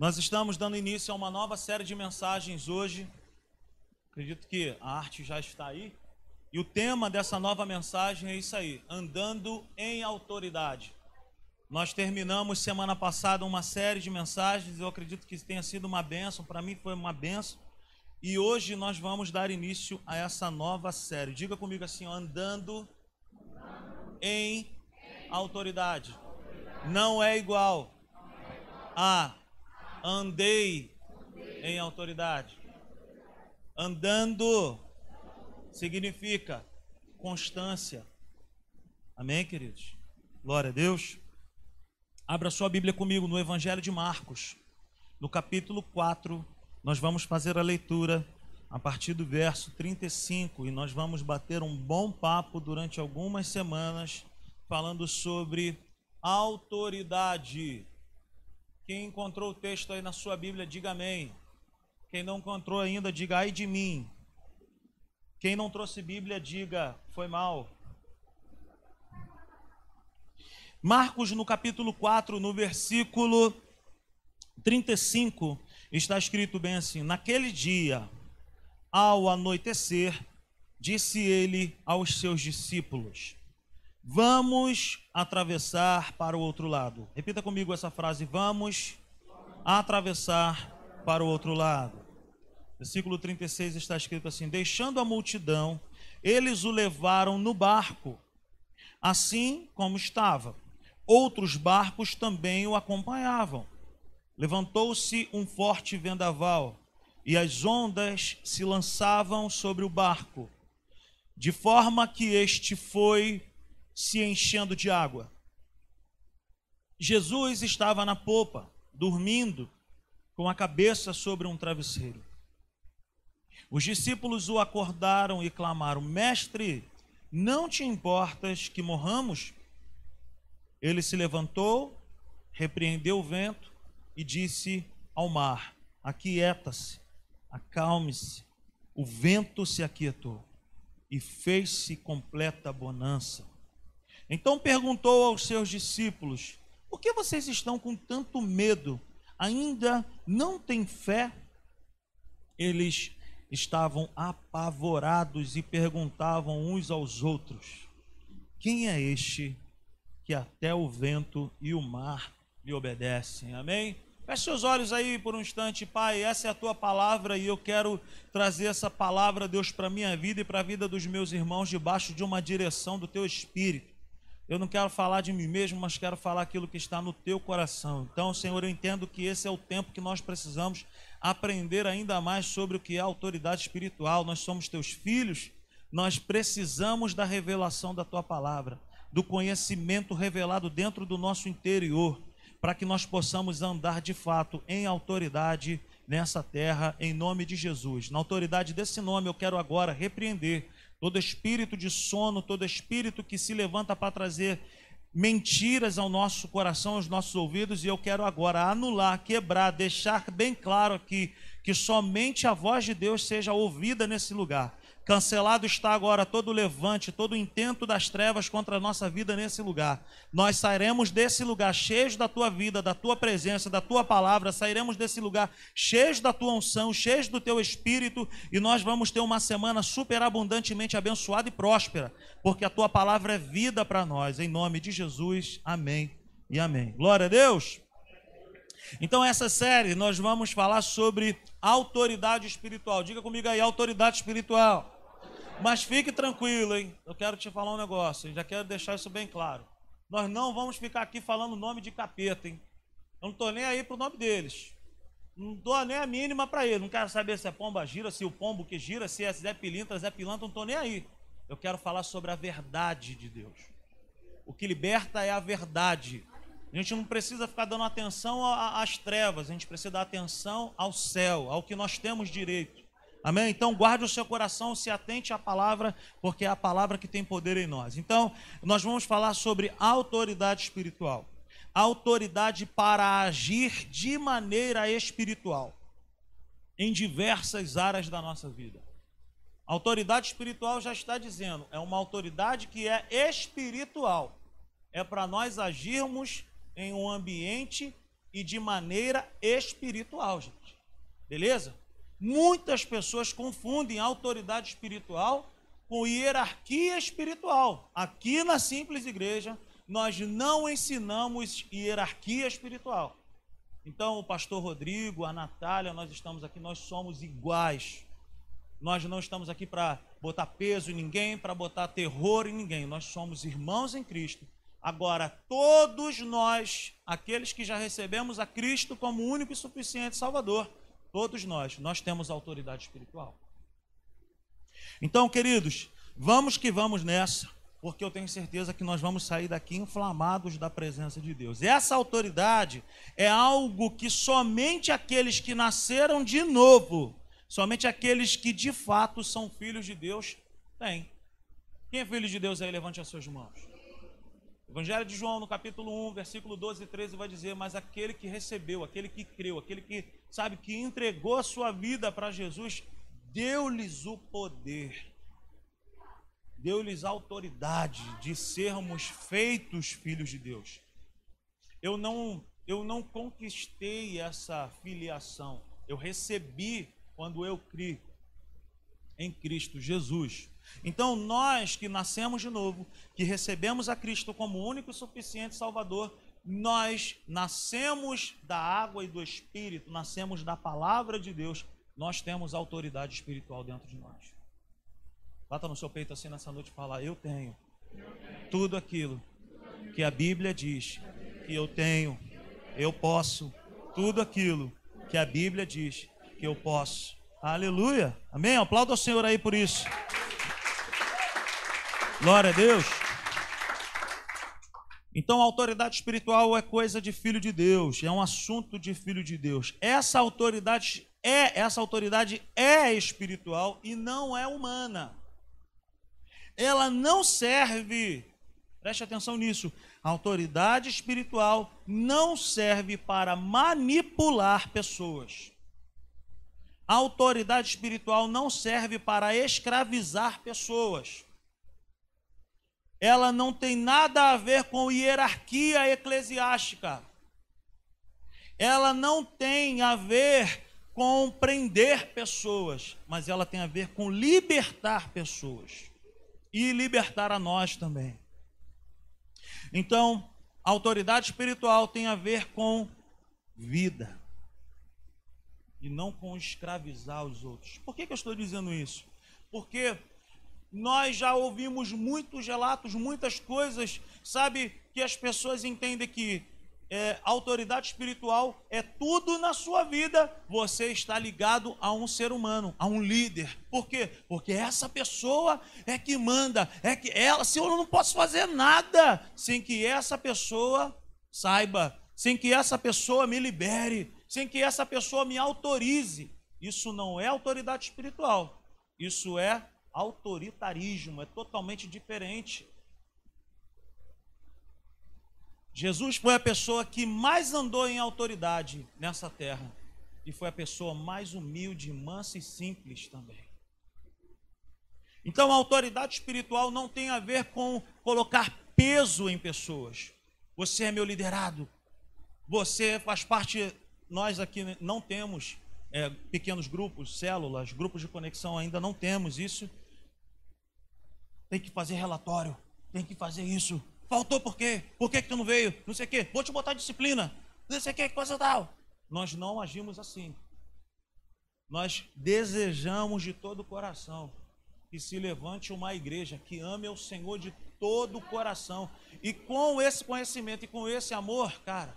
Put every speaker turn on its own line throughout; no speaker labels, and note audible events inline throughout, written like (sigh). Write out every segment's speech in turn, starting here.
Nós estamos dando início a uma nova série de mensagens hoje. Acredito que a arte já está aí. E o tema dessa nova mensagem é isso aí: andando em autoridade. Nós terminamos semana passada uma série de mensagens, eu acredito que tenha sido uma benção, para mim foi uma benção. E hoje nós vamos dar início a essa nova série. Diga comigo assim: andando em autoridade. Não é igual a andei em autoridade. Andando significa constância. Amém, queridos? Glória a Deus. Abra sua Bíblia comigo no Evangelho de Marcos, no capítulo 4. Nós vamos fazer a leitura a partir do verso 35 e nós vamos bater um bom papo durante algumas semanas falando sobre autoridade. Quem encontrou o texto aí na sua Bíblia, diga amém. Quem não encontrou ainda, diga ai de mim. Quem não trouxe Bíblia, diga foi mal. Marcos, no capítulo 4, no versículo 35, está escrito bem assim: Naquele dia, ao anoitecer, disse ele aos seus discípulos: Vamos atravessar para o outro lado. Repita comigo essa frase: Vamos atravessar para o outro lado. Versículo 36 está escrito assim: Deixando a multidão, eles o levaram no barco, assim como estava. Outros barcos também o acompanhavam. Levantou-se um forte vendaval, e as ondas se lançavam sobre o barco, de forma que este foi se enchendo de água. Jesus estava na popa, dormindo, com a cabeça sobre um travesseiro. Os discípulos o acordaram e clamaram: Mestre, não te importas que morramos? Ele se levantou, repreendeu o vento e disse ao mar: Aquieta-se, acalme-se. O vento se aquietou e fez-se completa bonança. Então perguntou aos seus discípulos: Por que vocês estão com tanto medo? Ainda não têm fé? Eles estavam apavorados e perguntavam uns aos outros: Quem é este que até o vento e o mar lhe obedecem? Amém? Feche seus olhos aí por um instante, Pai. Essa é a tua palavra e eu quero trazer essa palavra, Deus, para a minha vida e para a vida dos meus irmãos, debaixo de uma direção do teu espírito. Eu não quero falar de mim mesmo, mas quero falar aquilo que está no teu coração. Então, Senhor, eu entendo que esse é o tempo que nós precisamos aprender ainda mais sobre o que é autoridade espiritual. Nós somos teus filhos, nós precisamos da revelação da tua palavra, do conhecimento revelado dentro do nosso interior, para que nós possamos andar de fato em autoridade nessa terra, em nome de Jesus. Na autoridade desse nome, eu quero agora repreender todo espírito de sono, todo espírito que se levanta para trazer mentiras ao nosso coração, aos nossos ouvidos, e eu quero agora anular, quebrar, deixar bem claro aqui que somente a voz de Deus seja ouvida nesse lugar. Cancelado está agora todo o levante, todo o intento das trevas contra a nossa vida nesse lugar. Nós sairemos desse lugar cheios da tua vida, da tua presença, da tua palavra, sairemos desse lugar cheios da tua unção, cheios do teu espírito, e nós vamos ter uma semana superabundantemente abençoada e próspera, porque a tua palavra é vida para nós. Em nome de Jesus, amém e amém. Glória a Deus. Então, essa série nós vamos falar sobre autoridade espiritual. Diga comigo aí, autoridade espiritual. Mas fique tranquilo, hein? Eu quero te falar um negócio, já quero deixar isso bem claro. Nós não vamos ficar aqui falando o nome de capeta, hein? Eu não estou nem aí para o nome deles. Não dou nem a mínima para ele. Não quero saber se é pomba gira, se o pombo que gira, se é Zé Pilintra, Zé Pilantra, não estou nem aí. Eu quero falar sobre a verdade de Deus. O que liberta é a verdade. A gente não precisa ficar dando atenção às trevas, a gente precisa dar atenção ao céu, ao que nós temos direito. Amém? Então guarde o seu coração, se atente à palavra, porque é a palavra que tem poder em nós. Então, nós vamos falar sobre autoridade espiritual. Autoridade para agir de maneira espiritual em diversas áreas da nossa vida. Autoridade espiritual já está dizendo, é uma autoridade que é espiritual. É para nós agirmos em um ambiente e de maneira espiritual, gente. Beleza? Muitas pessoas confundem autoridade espiritual com hierarquia espiritual. Aqui na simples igreja, nós não ensinamos hierarquia espiritual. Então, o pastor Rodrigo, a Natália, nós estamos aqui, nós somos iguais. Nós não estamos aqui para botar peso em ninguém, para botar terror em ninguém. Nós somos irmãos em Cristo. Agora, todos nós, aqueles que já recebemos a Cristo como único e suficiente Salvador, todos nós, nós temos autoridade espiritual. Então, queridos, vamos que vamos nessa, porque eu tenho certeza que nós vamos sair daqui inflamados da presença de Deus. Essa autoridade é algo que somente aqueles que nasceram de novo, somente aqueles que de fato são filhos de Deus têm. Quem é filho de Deus aí? Levante as suas mãos. Evangelho de João, no capítulo 1, versículo 12 e 13, vai dizer: Mas aquele que recebeu, aquele que creu, aquele que, sabe, que entregou a sua vida para Jesus, deu-lhes o poder, deu-lhes a autoridade de sermos feitos filhos de Deus. Eu não, eu não conquistei essa filiação, eu recebi quando eu criei em Cristo Jesus. Então, nós que nascemos de novo, que recebemos a Cristo como único e suficiente Salvador, nós nascemos da água e do Espírito, nascemos da palavra de Deus, nós temos autoridade espiritual dentro de nós. Bata no seu peito assim nessa noite e fala: Eu tenho tudo aquilo que a Bíblia diz que eu tenho, eu posso, tudo aquilo que a Bíblia diz que eu posso. Aleluia. Amém? Aplauda o Senhor aí por isso. Glória a Deus. Então, a autoridade espiritual é coisa de filho de Deus, é um assunto de filho de Deus. Essa autoridade é essa autoridade é espiritual e não é humana. Ela não serve, preste atenção nisso. A autoridade espiritual não serve para manipular pessoas. A autoridade espiritual não serve para escravizar pessoas ela não tem nada a ver com hierarquia eclesiástica. Ela não tem a ver com prender pessoas, mas ela tem a ver com libertar pessoas e libertar a nós também. Então, a autoridade espiritual tem a ver com vida e não com escravizar os outros. Por que, que eu estou dizendo isso? Porque nós já ouvimos muitos relatos, muitas coisas, sabe, que as pessoas entendem que é, autoridade espiritual é tudo na sua vida. Você está ligado a um ser humano, a um líder. Por quê? Porque essa pessoa é que manda, é que ela, se eu não posso fazer nada sem que essa pessoa saiba, sem que essa pessoa me libere, sem que essa pessoa me autorize. Isso não é autoridade espiritual. Isso é autoritarismo, é totalmente diferente. Jesus foi a pessoa que mais andou em autoridade nessa terra e foi a pessoa mais humilde, mansa e simples também. Então, a autoridade espiritual não tem a ver com colocar peso em pessoas. Você é meu liderado, você faz parte. Nós aqui não temos é, pequenos grupos, células, grupos de conexão, ainda não temos isso tem que fazer relatório, tem que fazer isso. Faltou por quê? Por que, que tu não veio? Não sei o quê. Vou te botar disciplina. Não sei o que, coisa tal. Nós não agimos assim. Nós desejamos de todo o coração que se levante uma igreja que ame o Senhor de todo o coração. E com esse conhecimento e com esse amor, cara,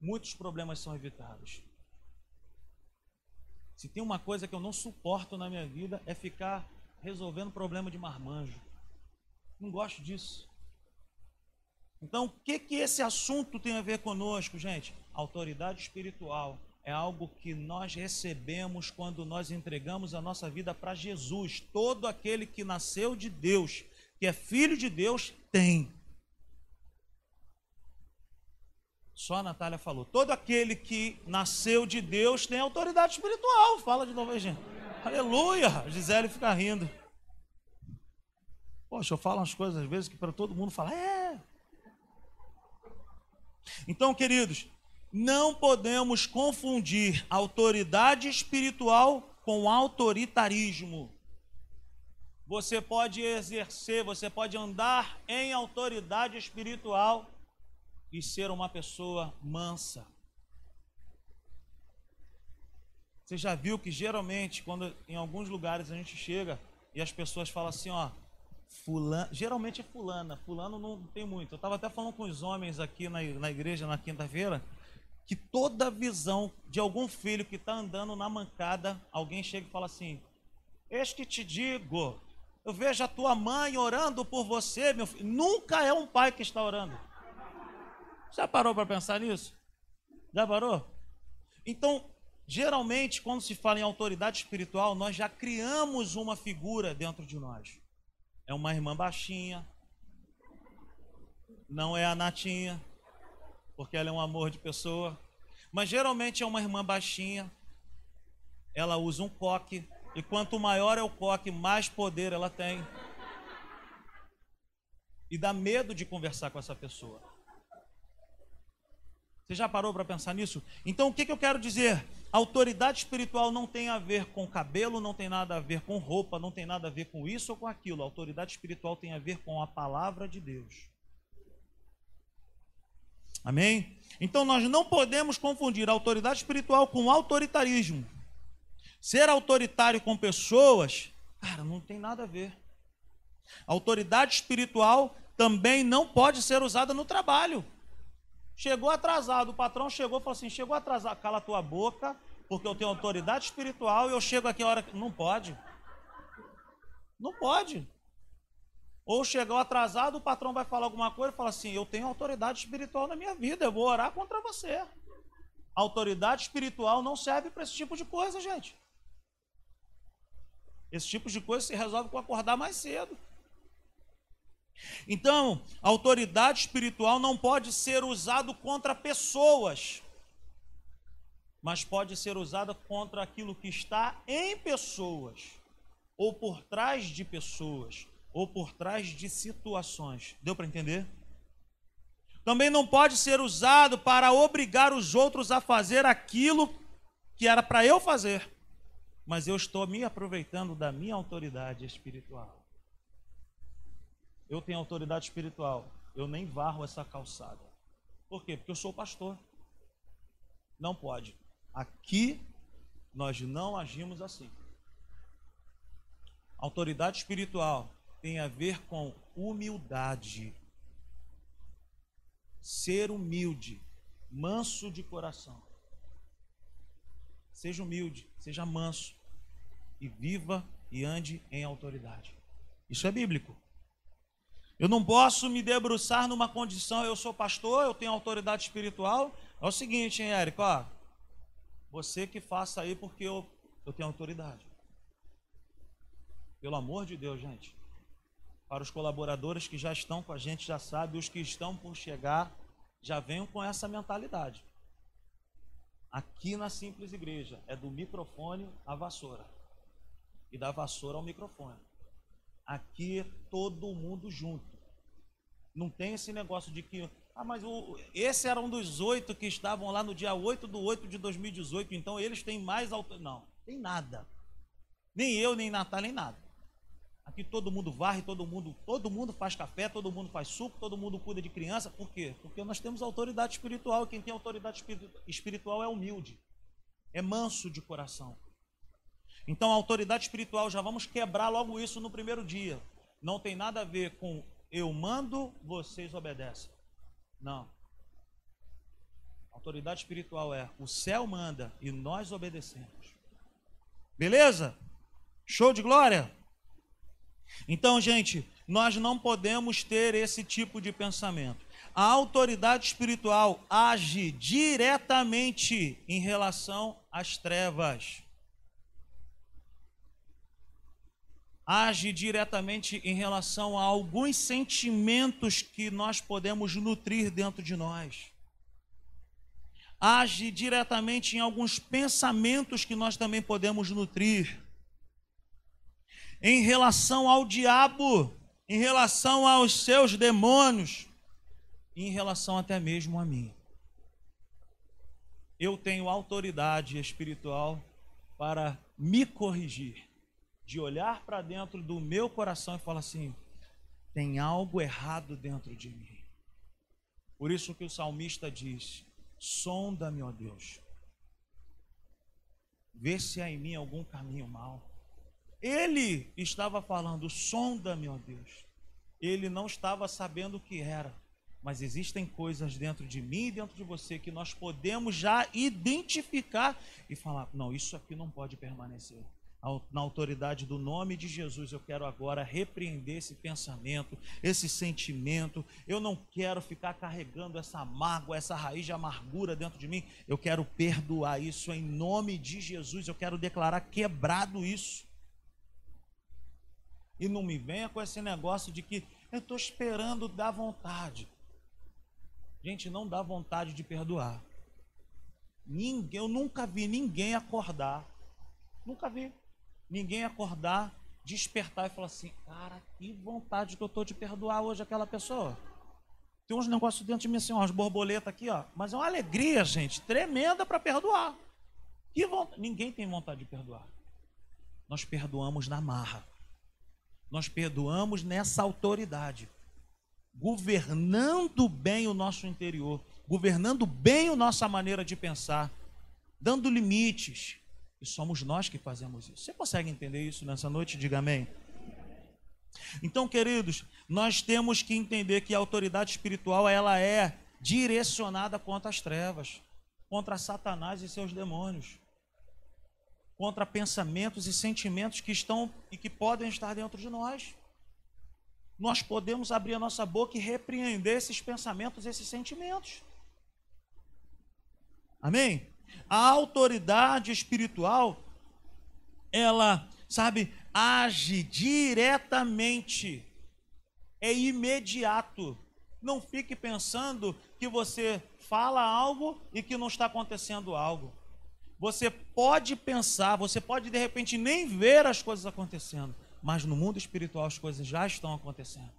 muitos problemas são evitados. Se tem uma coisa que eu não suporto na minha vida é ficar resolvendo problema de marmanjo. Não gosto disso. Então, o que, que esse assunto tem a ver conosco, gente? Autoridade espiritual é algo que nós recebemos quando nós entregamos a nossa vida para Jesus. Todo aquele que nasceu de Deus, que é filho de Deus, tem. Só a Natália falou. Todo aquele que nasceu de Deus tem autoridade espiritual. Fala de novo aí, gente. Aleluia! A Gisele fica rindo. Poxa, eu falo umas coisas às vezes que para todo mundo falar, é. Então, queridos, não podemos confundir autoridade espiritual com autoritarismo. Você pode exercer, você pode andar em autoridade espiritual e ser uma pessoa mansa. Você já viu que geralmente, quando em alguns lugares a gente chega e as pessoas falam assim, ó, fulano, geralmente é fulana, fulano não tem muito. Eu estava até falando com os homens aqui na, na igreja na quinta-feira, que toda visão de algum filho que está andando na mancada, alguém chega e fala assim: Eis que te digo, eu vejo a tua mãe orando por você, meu filho. Nunca é um pai que está orando. Já parou para pensar nisso? Já parou? Então, geralmente, quando se fala em autoridade espiritual, nós já criamos uma figura dentro de nós. É uma irmã baixinha, não é a Natinha, porque ela é um amor de pessoa. Mas geralmente é uma irmã baixinha, ela usa um coque, e quanto maior é o coque, mais poder ela tem. E dá medo de conversar com essa pessoa. Você já parou para pensar nisso? Então o que, que eu quero dizer? autoridade espiritual não tem a ver com cabelo, não tem nada a ver com roupa, não tem nada a ver com isso ou com aquilo. A autoridade espiritual tem a ver com a palavra de Deus. Amém? Então nós não podemos confundir autoridade espiritual com autoritarismo. Ser autoritário com pessoas, cara, não tem nada a ver. Autoridade espiritual também não pode ser usada no trabalho. Chegou atrasado, o patrão chegou e falou assim: chegou atrasado, cala tua boca, porque eu tenho autoridade espiritual e eu chego aqui a hora que. Não pode. Não pode. Ou chegou atrasado, o patrão vai falar alguma coisa e fala assim: Eu tenho autoridade espiritual na minha vida, eu vou orar contra você. Autoridade espiritual não serve para esse tipo de coisa, gente. Esse tipo de coisa se resolve com acordar mais cedo. Então, a autoridade espiritual não pode ser usado contra pessoas, mas pode ser usada contra aquilo que está em pessoas, ou por trás de pessoas, ou por trás de situações. Deu para entender? Também não pode ser usado para obrigar os outros a fazer aquilo que era para eu fazer, mas eu estou me aproveitando da minha autoridade espiritual. Eu tenho autoridade espiritual, eu nem varro essa calçada. Por quê? Porque eu sou pastor. Não pode. Aqui nós não agimos assim. Autoridade espiritual tem a ver com humildade. Ser humilde, manso de coração. Seja humilde, seja manso e viva e ande em autoridade. Isso é bíblico. Eu não posso me debruçar numa condição, eu sou pastor, eu tenho autoridade espiritual. É o seguinte, hein, Érico, ó, você que faça aí porque eu, eu tenho autoridade. Pelo amor de Deus, gente. Para os colaboradores que já estão com a gente, já sabem, os que estão por chegar, já venham com essa mentalidade. Aqui na Simples Igreja é do microfone à vassoura. E da vassoura ao microfone. Aqui todo mundo junto. Não tem esse negócio de que, ah, mas o, esse era um dos oito que estavam lá no dia 8 do 8 de 2018, então eles têm mais alto. Não, tem nada. Nem eu, nem Natal, nem nada. Aqui todo mundo varre, todo mundo, todo mundo faz café, todo mundo faz suco, todo mundo cuida de criança. Por quê? Porque nós temos autoridade espiritual. Quem tem autoridade espiritual é humilde, é manso de coração. Então, a autoridade espiritual, já vamos quebrar logo isso no primeiro dia. Não tem nada a ver com eu mando, vocês obedecem. Não. A autoridade espiritual é o céu manda e nós obedecemos. Beleza? Show de glória? Então, gente, nós não podemos ter esse tipo de pensamento. A autoridade espiritual age diretamente em relação às trevas. Age diretamente em relação a alguns sentimentos que nós podemos nutrir dentro de nós. Age diretamente em alguns pensamentos que nós também podemos nutrir em relação ao diabo, em relação aos seus demônios, em relação até mesmo a mim. eu tenho autoridade espiritual para me corrigir, de olhar para dentro do meu coração e falar assim: tem algo errado dentro de mim. Por isso que o salmista diz: sonda-me, ó Deus, vê se há em mim algum caminho mau. Ele estava falando: sonda-me, ó Deus. Ele não estava sabendo o que era mas existem coisas dentro de mim e dentro de você que nós podemos já identificar e falar: não, isso aqui não pode permanecer. Na autoridade do nome de Jesus, eu quero agora repreender esse pensamento, esse sentimento. Eu não quero ficar carregando essa mágoa, essa raiz de amargura dentro de mim. Eu quero perdoar isso em nome de Jesus. Eu quero declarar quebrado isso. E não me venha com esse negócio de que eu estou esperando dar vontade. Gente, não dá vontade de perdoar. Ninguém, eu nunca vi ninguém acordar. Nunca vi. Ninguém acordar, despertar e falar assim: Cara, que vontade que eu estou de perdoar hoje aquela pessoa. Tem uns negócios dentro de mim assim, umas borboletas aqui, ó. Mas é uma alegria, gente, tremenda para perdoar. Que vontade. Ninguém tem vontade de perdoar. Nós perdoamos na marra. Nós perdoamos nessa autoridade governando bem o nosso interior, governando bem a nossa maneira de pensar, dando limites. E somos nós que fazemos isso. Você consegue entender isso nessa noite? Diga amém. Então, queridos, nós temos que entender que a autoridade espiritual ela é direcionada contra as trevas, contra Satanás e seus demônios, contra pensamentos e sentimentos que estão e que podem estar dentro de nós nós podemos abrir a nossa boca e repreender esses pensamentos, esses sentimentos. Amém? A autoridade espiritual, ela, sabe, age diretamente, é imediato. Não fique pensando que você fala algo e que não está acontecendo algo. Você pode pensar, você pode de repente nem ver as coisas acontecendo, mas no mundo espiritual as coisas já estão acontecendo.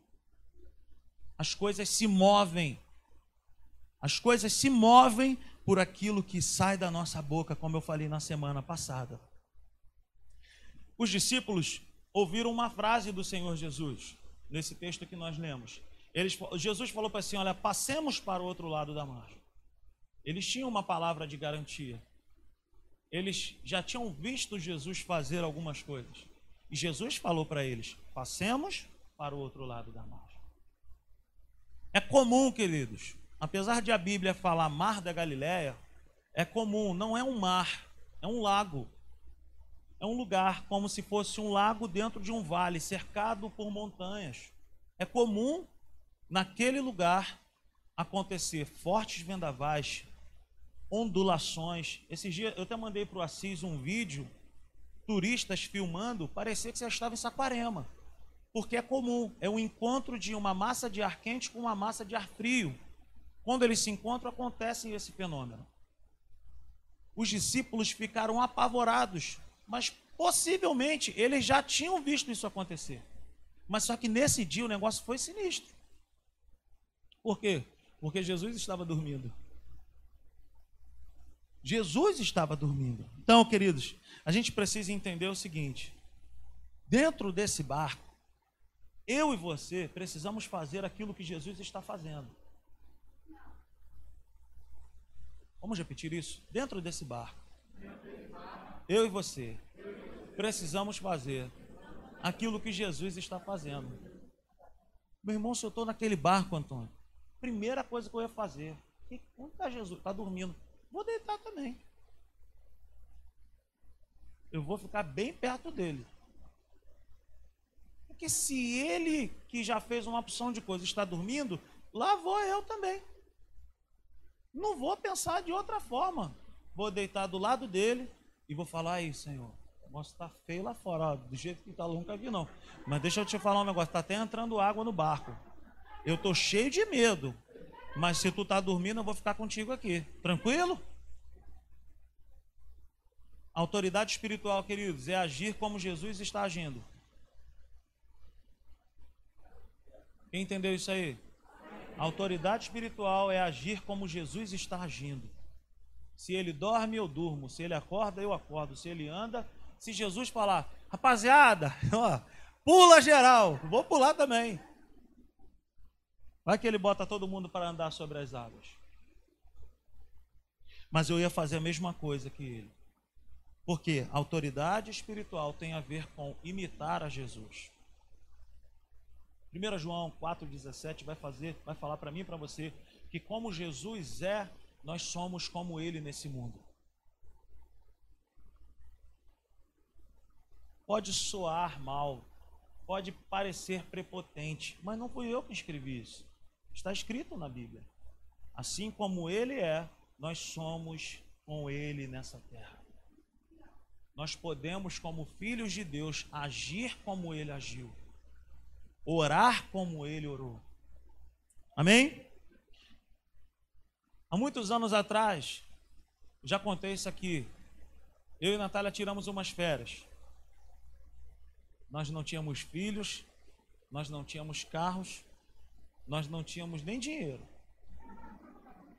As coisas se movem. As coisas se movem por aquilo que sai da nossa boca, como eu falei na semana passada. Os discípulos ouviram uma frase do Senhor Jesus, nesse texto que nós lemos. Eles, Jesus falou para assim: Olha, passemos para o outro lado da margem. Eles tinham uma palavra de garantia. Eles já tinham visto Jesus fazer algumas coisas. E Jesus falou para eles: passemos para o outro lado da margem. É comum, queridos, apesar de a Bíblia falar mar da Galileia, é comum, não é um mar, é um lago. É um lugar como se fosse um lago dentro de um vale, cercado por montanhas. É comum naquele lugar acontecer fortes vendavais, ondulações. Esses dias eu até mandei para o Assis um vídeo turistas filmando, parecia que você estava em Saquarema. Porque é comum, é um encontro de uma massa de ar quente com uma massa de ar frio. Quando eles se encontram, acontece esse fenômeno. Os discípulos ficaram apavorados, mas possivelmente eles já tinham visto isso acontecer. Mas só que nesse dia o negócio foi sinistro. Por quê? Porque Jesus estava dormindo. Jesus estava dormindo. Então, queridos, a gente precisa entender o seguinte: dentro desse barco, eu e você precisamos fazer aquilo que Jesus está fazendo. Vamos repetir isso? Dentro desse barco, eu e você precisamos fazer aquilo que Jesus está fazendo. Meu irmão, se eu estou naquele barco, Antônio, primeira coisa que eu ia fazer, onde está Jesus? Está dormindo. Vou deitar também eu vou ficar bem perto dele. Porque se ele, que já fez uma opção de coisa, está dormindo, lá vou eu também. Não vou pensar de outra forma. Vou deitar do lado dele e vou falar aí, Senhor. O negócio está feio lá fora, ó, do jeito que está, nunca vi não. Mas deixa eu te falar um negócio, está até entrando água no barco. Eu estou cheio de medo. Mas se tu está dormindo, eu vou ficar contigo aqui. Tranquilo? Autoridade espiritual, queridos, é agir como Jesus está agindo. Quem entendeu isso aí? Autoridade espiritual é agir como Jesus está agindo. Se ele dorme, eu durmo. Se ele acorda, eu acordo. Se ele anda, se Jesus falar, rapaziada, (laughs) ó, pula geral, vou pular também. Vai que ele bota todo mundo para andar sobre as águas. Mas eu ia fazer a mesma coisa que ele. Porque autoridade espiritual tem a ver com imitar a Jesus. 1 João 4,17 vai fazer, vai falar para mim e para você que como Jesus é, nós somos como ele nesse mundo. Pode soar mal, pode parecer prepotente, mas não fui eu que escrevi isso. Está escrito na Bíblia. Assim como ele é, nós somos com ele nessa terra. Nós podemos, como filhos de Deus, agir como ele agiu, orar como ele orou. Amém? Há muitos anos atrás, já contei isso aqui. Eu e Natália tiramos umas férias. Nós não tínhamos filhos, nós não tínhamos carros, nós não tínhamos nem dinheiro.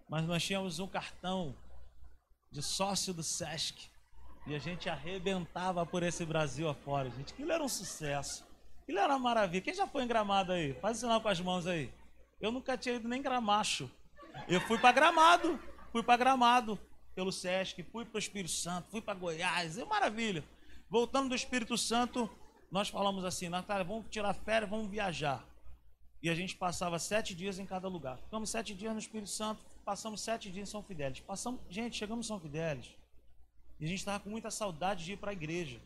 Mas nós tínhamos um cartão de sócio do SESC. E a gente arrebentava por esse Brasil afora, gente. Aquilo era um sucesso. Aquilo era uma maravilha. Quem já foi em Gramado aí? Faz o sinal com as mãos aí. Eu nunca tinha ido nem Gramacho. Eu fui para Gramado. Fui para Gramado pelo SESC. Fui para o Espírito Santo. Fui para Goiás. É maravilha. Voltando do Espírito Santo, nós falamos assim, Natália, vamos tirar férias, vamos viajar. E a gente passava sete dias em cada lugar. Ficamos sete dias no Espírito Santo, passamos sete dias em São Fidélis. Passamos, gente, chegamos em São Fidélis. E a gente estava com muita saudade de ir para a igreja.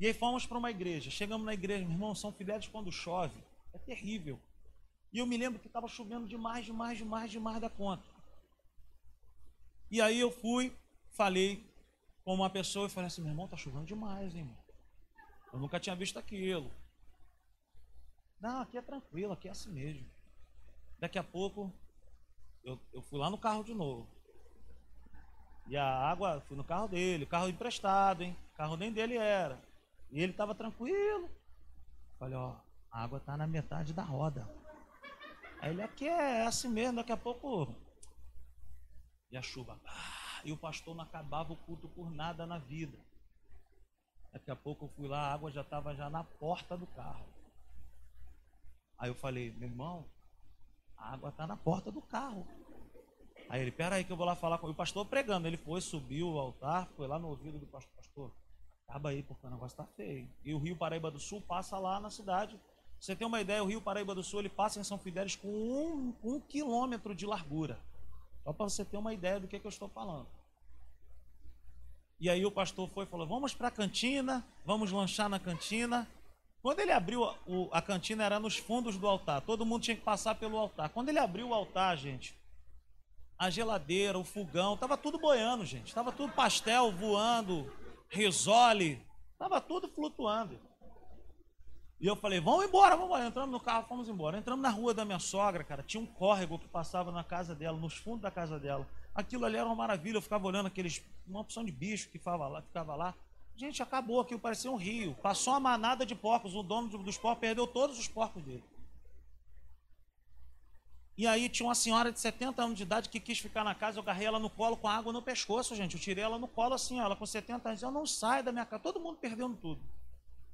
E aí fomos para uma igreja. Chegamos na igreja, meu irmão, São Fidélis quando chove. É terrível. E eu me lembro que estava chovendo demais, demais, demais, demais da conta. E aí eu fui, falei com uma pessoa e falei assim, meu irmão, tá chovendo demais, hein, irmão. Eu nunca tinha visto aquilo. Não, aqui é tranquilo, aqui é assim mesmo. Daqui a pouco, eu, eu fui lá no carro de novo. E a água, fui no carro dele, carro emprestado, hein? Carro nem dele era. E ele estava tranquilo. Falei, ó, a água tá na metade da roda. Aí ele, aqui é assim mesmo, daqui a pouco. E a chuva. Ah, e o pastor não acabava o culto por nada na vida. Daqui a pouco eu fui lá, a água já estava já na porta do carro. Aí eu falei, meu irmão, a água está na porta do carro. Aí ele, pera aí que eu vou lá falar com o pastor pregando. Ele foi, subiu o altar, foi lá no ouvido do pastor, pastor, acaba aí porque o negócio está feio. E o Rio Paraíba do Sul passa lá na cidade. Você tem uma ideia, o Rio Paraíba do Sul ele passa em São Fidélis com um, um quilômetro de largura. Só para você ter uma ideia do que, que eu estou falando. E aí o pastor foi e falou: Vamos para a cantina, vamos lanchar na cantina. Quando ele abriu a, o, a cantina, era nos fundos do altar. Todo mundo tinha que passar pelo altar. Quando ele abriu o altar, gente, a geladeira, o fogão, estava tudo boiando, gente. Estava tudo pastel voando, risole, estava tudo flutuando. E eu falei, vamos embora, vamos embora. Entramos no carro, fomos embora. Entramos na rua da minha sogra, cara. Tinha um córrego que passava na casa dela, nos fundos da casa dela. Aquilo ali era uma maravilha. Eu ficava olhando aqueles, uma opção de bicho que ficava lá. Ficava lá. Gente, acabou aquilo, parecia um rio. Passou uma manada de porcos. O dono dos porcos perdeu todos os porcos dele. E aí tinha uma senhora de 70 anos de idade que quis ficar na casa. Eu agarrei ela no colo com água no pescoço, gente. Eu tirei ela no colo assim, ela com 70 anos. Eu não saio da minha casa. Todo mundo perdendo tudo.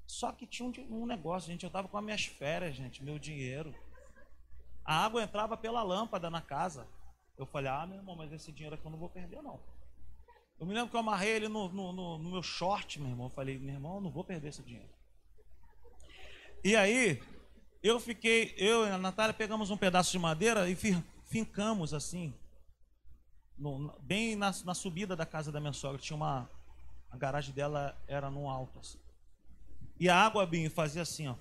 Só que tinha um, um negócio, gente. Eu estava com as minhas férias, gente, meu dinheiro. A água entrava pela lâmpada na casa. Eu falei, ah, meu irmão, mas esse dinheiro aqui eu não vou perder, não. Eu me lembro que eu amarrei ele no, no, no, no meu short, meu irmão. Eu falei, meu irmão, eu não vou perder esse dinheiro. E aí, eu fiquei, eu e a Natália pegamos um pedaço de madeira e fincamos assim, no, bem na, na, subida da casa da minha sogra. Tinha uma. A garagem dela era no alto. Assim. E a água, Binho, fazia assim, ó.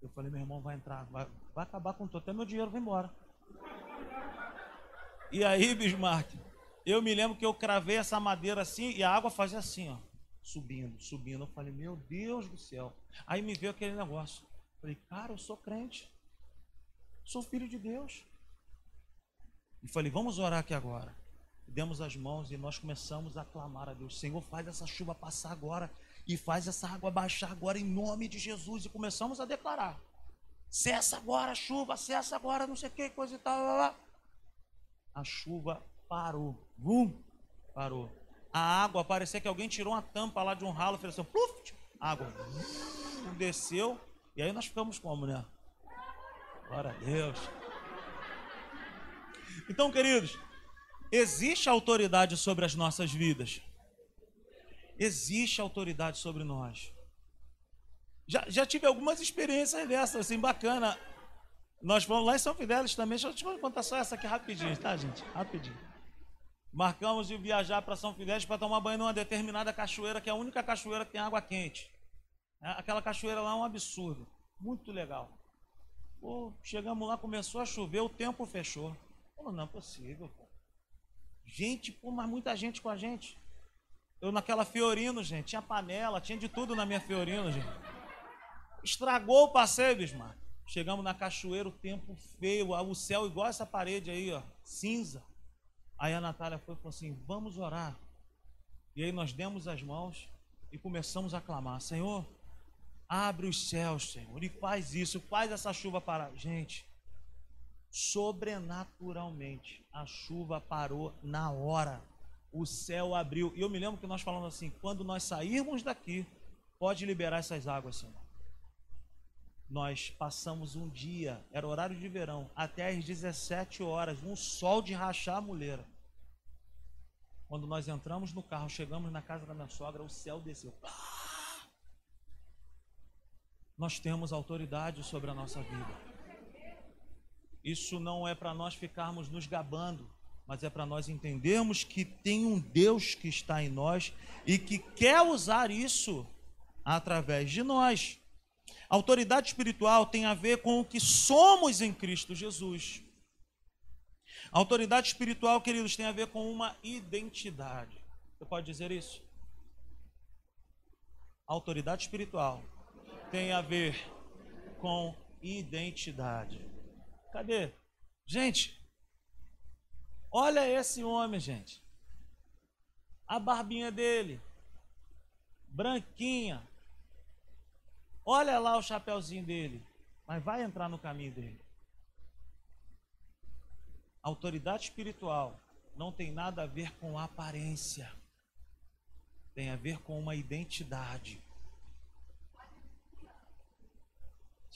Eu falei, meu irmão vai entrar, vai, vai acabar com tudo, até meu dinheiro vai embora. E aí, (laughs) Bismarck, eu me lembro que eu cravei essa madeira assim e a água fazia assim, ó, subindo, subindo. Eu falei, meu Deus do céu. Aí me veio aquele negócio. Falei, cara, eu sou crente. Sou filho de Deus. E falei, vamos orar aqui agora. Demos as mãos e nós começamos a clamar a Deus: Senhor, faz essa chuva passar agora e faz essa água baixar agora em nome de Jesus. E começamos a declarar: cessa agora a chuva, cessa agora, não sei o que, coisa e tal. A chuva parou. Vum, parou. A água, parecia que alguém tirou uma tampa lá de um ralo, fez assim, pluf, água. Desceu, e aí nós ficamos como, né? Glória a Deus. Então, queridos, existe autoridade sobre as nossas vidas. Existe autoridade sobre nós. Já, já tive algumas experiências dessas, assim, bacana. Nós vamos lá em São Fidélis também. Deixa eu te contar só essa aqui rapidinho, tá, gente? Rapidinho. Marcamos de viajar para São Fidélis para tomar banho numa determinada cachoeira, que é a única cachoeira que tem água quente. É, aquela cachoeira lá é um absurdo. Muito legal. Pô, chegamos lá, começou a chover, o tempo fechou. Pô, não é possível, pô. Gente, pô, mas muita gente com a gente. Eu naquela Fiorino, gente, tinha panela, tinha de tudo na minha Fiorino, gente. Estragou o passeio, Bismarck. Chegamos na cachoeira, o tempo feio, o céu igual essa parede aí, ó, cinza. Aí a Natália foi e falou assim: vamos orar. E aí nós demos as mãos e começamos a clamar: Senhor, abre os céus, Senhor, e faz isso, faz essa chuva parar. Gente, sobrenaturalmente, a chuva parou na hora. O céu abriu. E eu me lembro que nós falamos assim: quando nós sairmos daqui, pode liberar essas águas, Senhor nós passamos um dia, era horário de verão, até às 17 horas, um sol de rachar a mulher. Quando nós entramos no carro, chegamos na casa da minha sogra, o céu desceu. Nós temos autoridade sobre a nossa vida. Isso não é para nós ficarmos nos gabando, mas é para nós entendermos que tem um Deus que está em nós e que quer usar isso através de nós. Autoridade espiritual tem a ver com o que somos em Cristo Jesus. Autoridade espiritual, queridos, tem a ver com uma identidade. Você pode dizer isso? Autoridade espiritual tem a ver com identidade. Cadê? Gente, olha esse homem, gente. A barbinha dele, branquinha, Olha lá o chapéuzinho dele, mas vai entrar no caminho dele. Autoridade espiritual não tem nada a ver com aparência, tem a ver com uma identidade.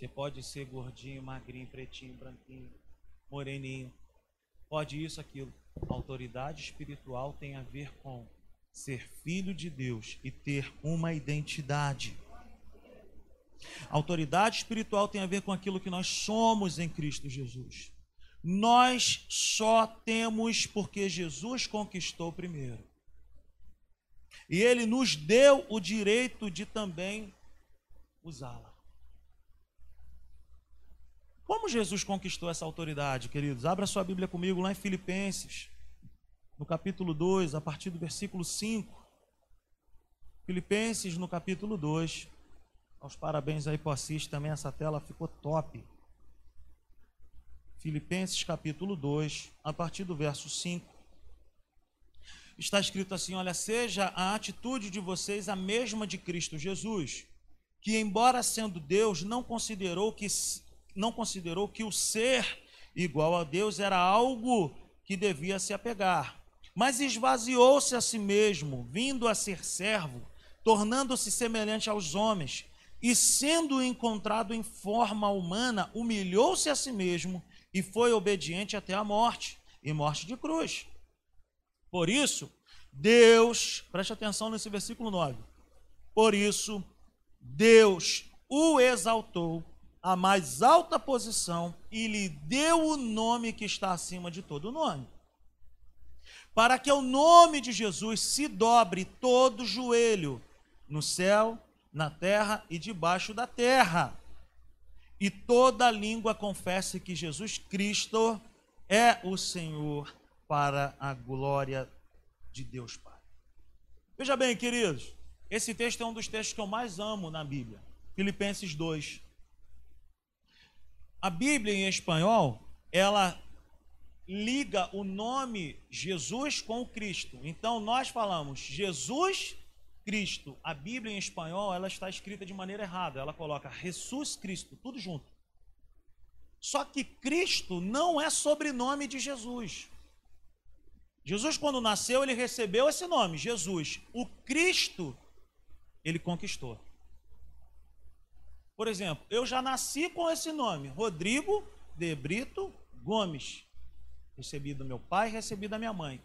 Você pode ser gordinho, magrinho, pretinho, branquinho, moreninho, pode isso, aquilo. Autoridade espiritual tem a ver com ser filho de Deus e ter uma identidade. Autoridade espiritual tem a ver com aquilo que nós somos em Cristo Jesus. Nós só temos porque Jesus conquistou primeiro. E ele nos deu o direito de também usá-la. Como Jesus conquistou essa autoridade, queridos? Abra sua Bíblia comigo lá em Filipenses, no capítulo 2, a partir do versículo 5. Filipenses, no capítulo 2. Aos parabéns aí para o também, essa tela ficou top. Filipenses capítulo 2, a partir do verso 5. Está escrito assim: Olha, seja a atitude de vocês a mesma de Cristo Jesus, que embora sendo Deus, não considerou que não considerou que o ser igual a Deus era algo que devia se apegar, mas esvaziou-se a si mesmo, vindo a ser servo, tornando-se semelhante aos homens e sendo encontrado em forma humana, humilhou-se a si mesmo e foi obediente até a morte e morte de cruz. Por isso, Deus, preste atenção nesse versículo 9. Por isso, Deus o exaltou à mais alta posição e lhe deu o nome que está acima de todo nome. Para que o nome de Jesus se dobre todo joelho no céu, na terra e debaixo da terra. E toda língua confesse que Jesus Cristo é o Senhor para a glória de Deus Pai. Veja bem, queridos, esse texto é um dos textos que eu mais amo na Bíblia. Filipenses 2. A Bíblia em espanhol, ela liga o nome Jesus com o Cristo. Então nós falamos Jesus Cristo, a Bíblia em espanhol, ela está escrita de maneira errada. Ela coloca Jesus Cristo, tudo junto. Só que Cristo não é sobrenome de Jesus. Jesus, quando nasceu, ele recebeu esse nome, Jesus. O Cristo, ele conquistou. Por exemplo, eu já nasci com esse nome, Rodrigo de Brito Gomes. Recebi do meu pai, recebi da minha mãe.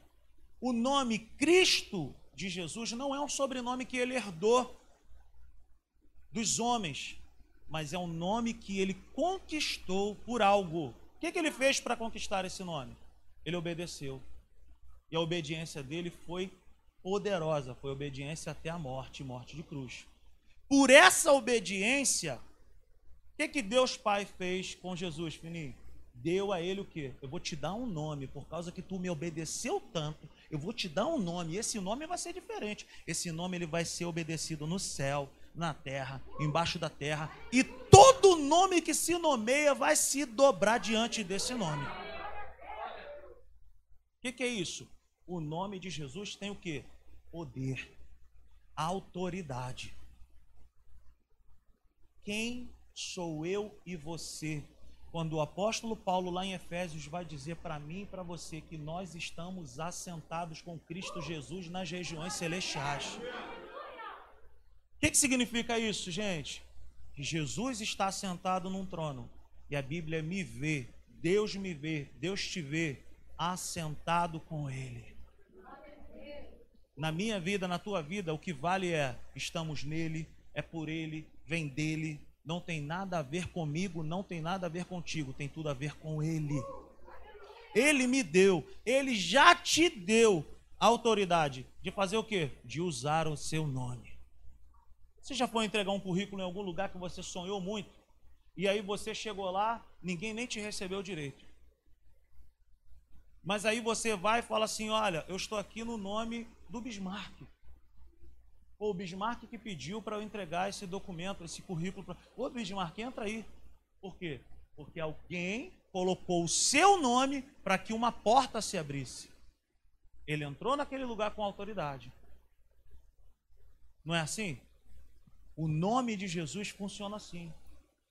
O nome Cristo de Jesus não é um sobrenome que ele herdou dos homens, mas é um nome que ele conquistou por algo. O que, que ele fez para conquistar esse nome? Ele obedeceu. E a obediência dele foi poderosa, foi obediência até a morte, morte de cruz. Por essa obediência, o que, que Deus Pai fez com Jesus, Fininho? Deu a ele o quê? Eu vou te dar um nome, por causa que tu me obedeceu tanto, eu vou te dar um nome, e esse nome vai ser diferente. Esse nome ele vai ser obedecido no céu, na terra, embaixo da terra, e todo nome que se nomeia vai se dobrar diante desse nome. O que, que é isso? O nome de Jesus tem o que? Poder, autoridade. Quem sou eu e você? Quando o apóstolo Paulo, lá em Efésios, vai dizer para mim e para você que nós estamos assentados com Cristo Jesus nas regiões celestiais. O que, que significa isso, gente? Que Jesus está sentado num trono e a Bíblia me vê, Deus me vê, Deus te vê assentado com Ele. Na minha vida, na tua vida, o que vale é estamos nele, é por ele, vem dele, não tem nada a ver comigo, não tem nada a ver contigo, tem tudo a ver com ele. Ele me deu, ele já te deu a autoridade de fazer o quê? De usar o seu nome. Você já foi entregar um currículo em algum lugar que você sonhou muito? E aí você chegou lá, ninguém nem te recebeu direito. Mas aí você vai e fala assim: Olha, eu estou aqui no nome do Bismarck. O Bismarck que pediu para eu entregar esse documento, esse currículo. Pra... Ô, Bismarck, entra aí. Por quê? Porque alguém colocou o seu nome para que uma porta se abrisse. Ele entrou naquele lugar com autoridade. Não é assim? O nome de Jesus funciona assim.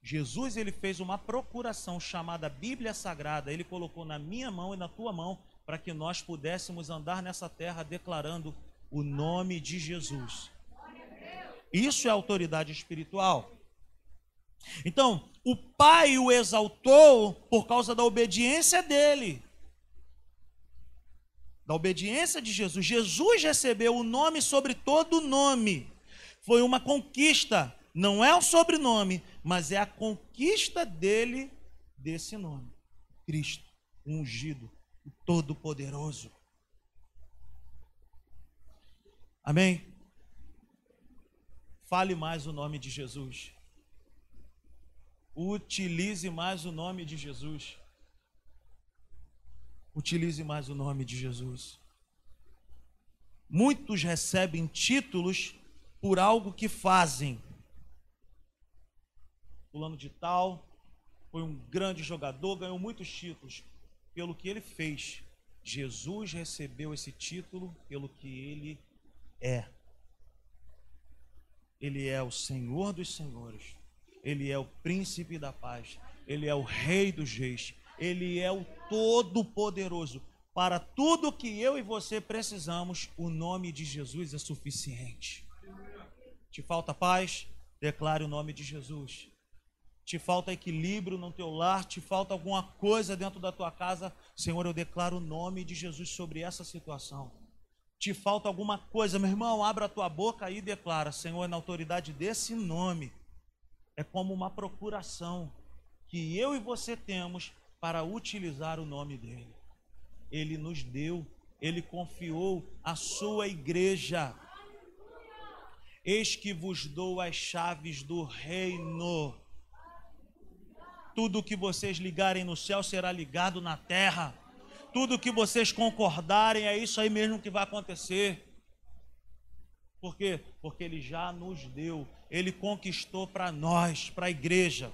Jesus ele fez uma procuração chamada Bíblia Sagrada, ele colocou na minha mão e na tua mão para que nós pudéssemos andar nessa terra declarando o nome de Jesus. Isso é autoridade espiritual. Então, o Pai o exaltou por causa da obediência dele. Da obediência de Jesus. Jesus recebeu o nome sobre todo nome. Foi uma conquista. Não é o sobrenome, mas é a conquista dele desse nome. Cristo, ungido, Todo-Poderoso. Amém? Fale mais o nome de Jesus. Utilize mais o nome de Jesus. Utilize mais o nome de Jesus. Muitos recebem títulos por algo que fazem. Fulano de tal foi um grande jogador, ganhou muitos títulos pelo que ele fez. Jesus recebeu esse título pelo que ele é. Ele é o Senhor dos Senhores. Ele é o príncipe da paz. Ele é o rei dos reis. Ele é o todo-poderoso. Para tudo que eu e você precisamos, o nome de Jesus é suficiente. Te falta paz? Declare o nome de Jesus te falta equilíbrio no teu lar, te falta alguma coisa dentro da tua casa, Senhor, eu declaro o nome de Jesus sobre essa situação. Te falta alguma coisa, meu irmão, abra a tua boca e declara, Senhor, na autoridade desse nome. É como uma procuração que eu e você temos para utilizar o nome dele. Ele nos deu, ele confiou a sua igreja. Eis que vos dou as chaves do reino tudo que vocês ligarem no céu será ligado na terra. Tudo que vocês concordarem é isso aí mesmo que vai acontecer. Por quê? Porque ele já nos deu, ele conquistou para nós, para a igreja.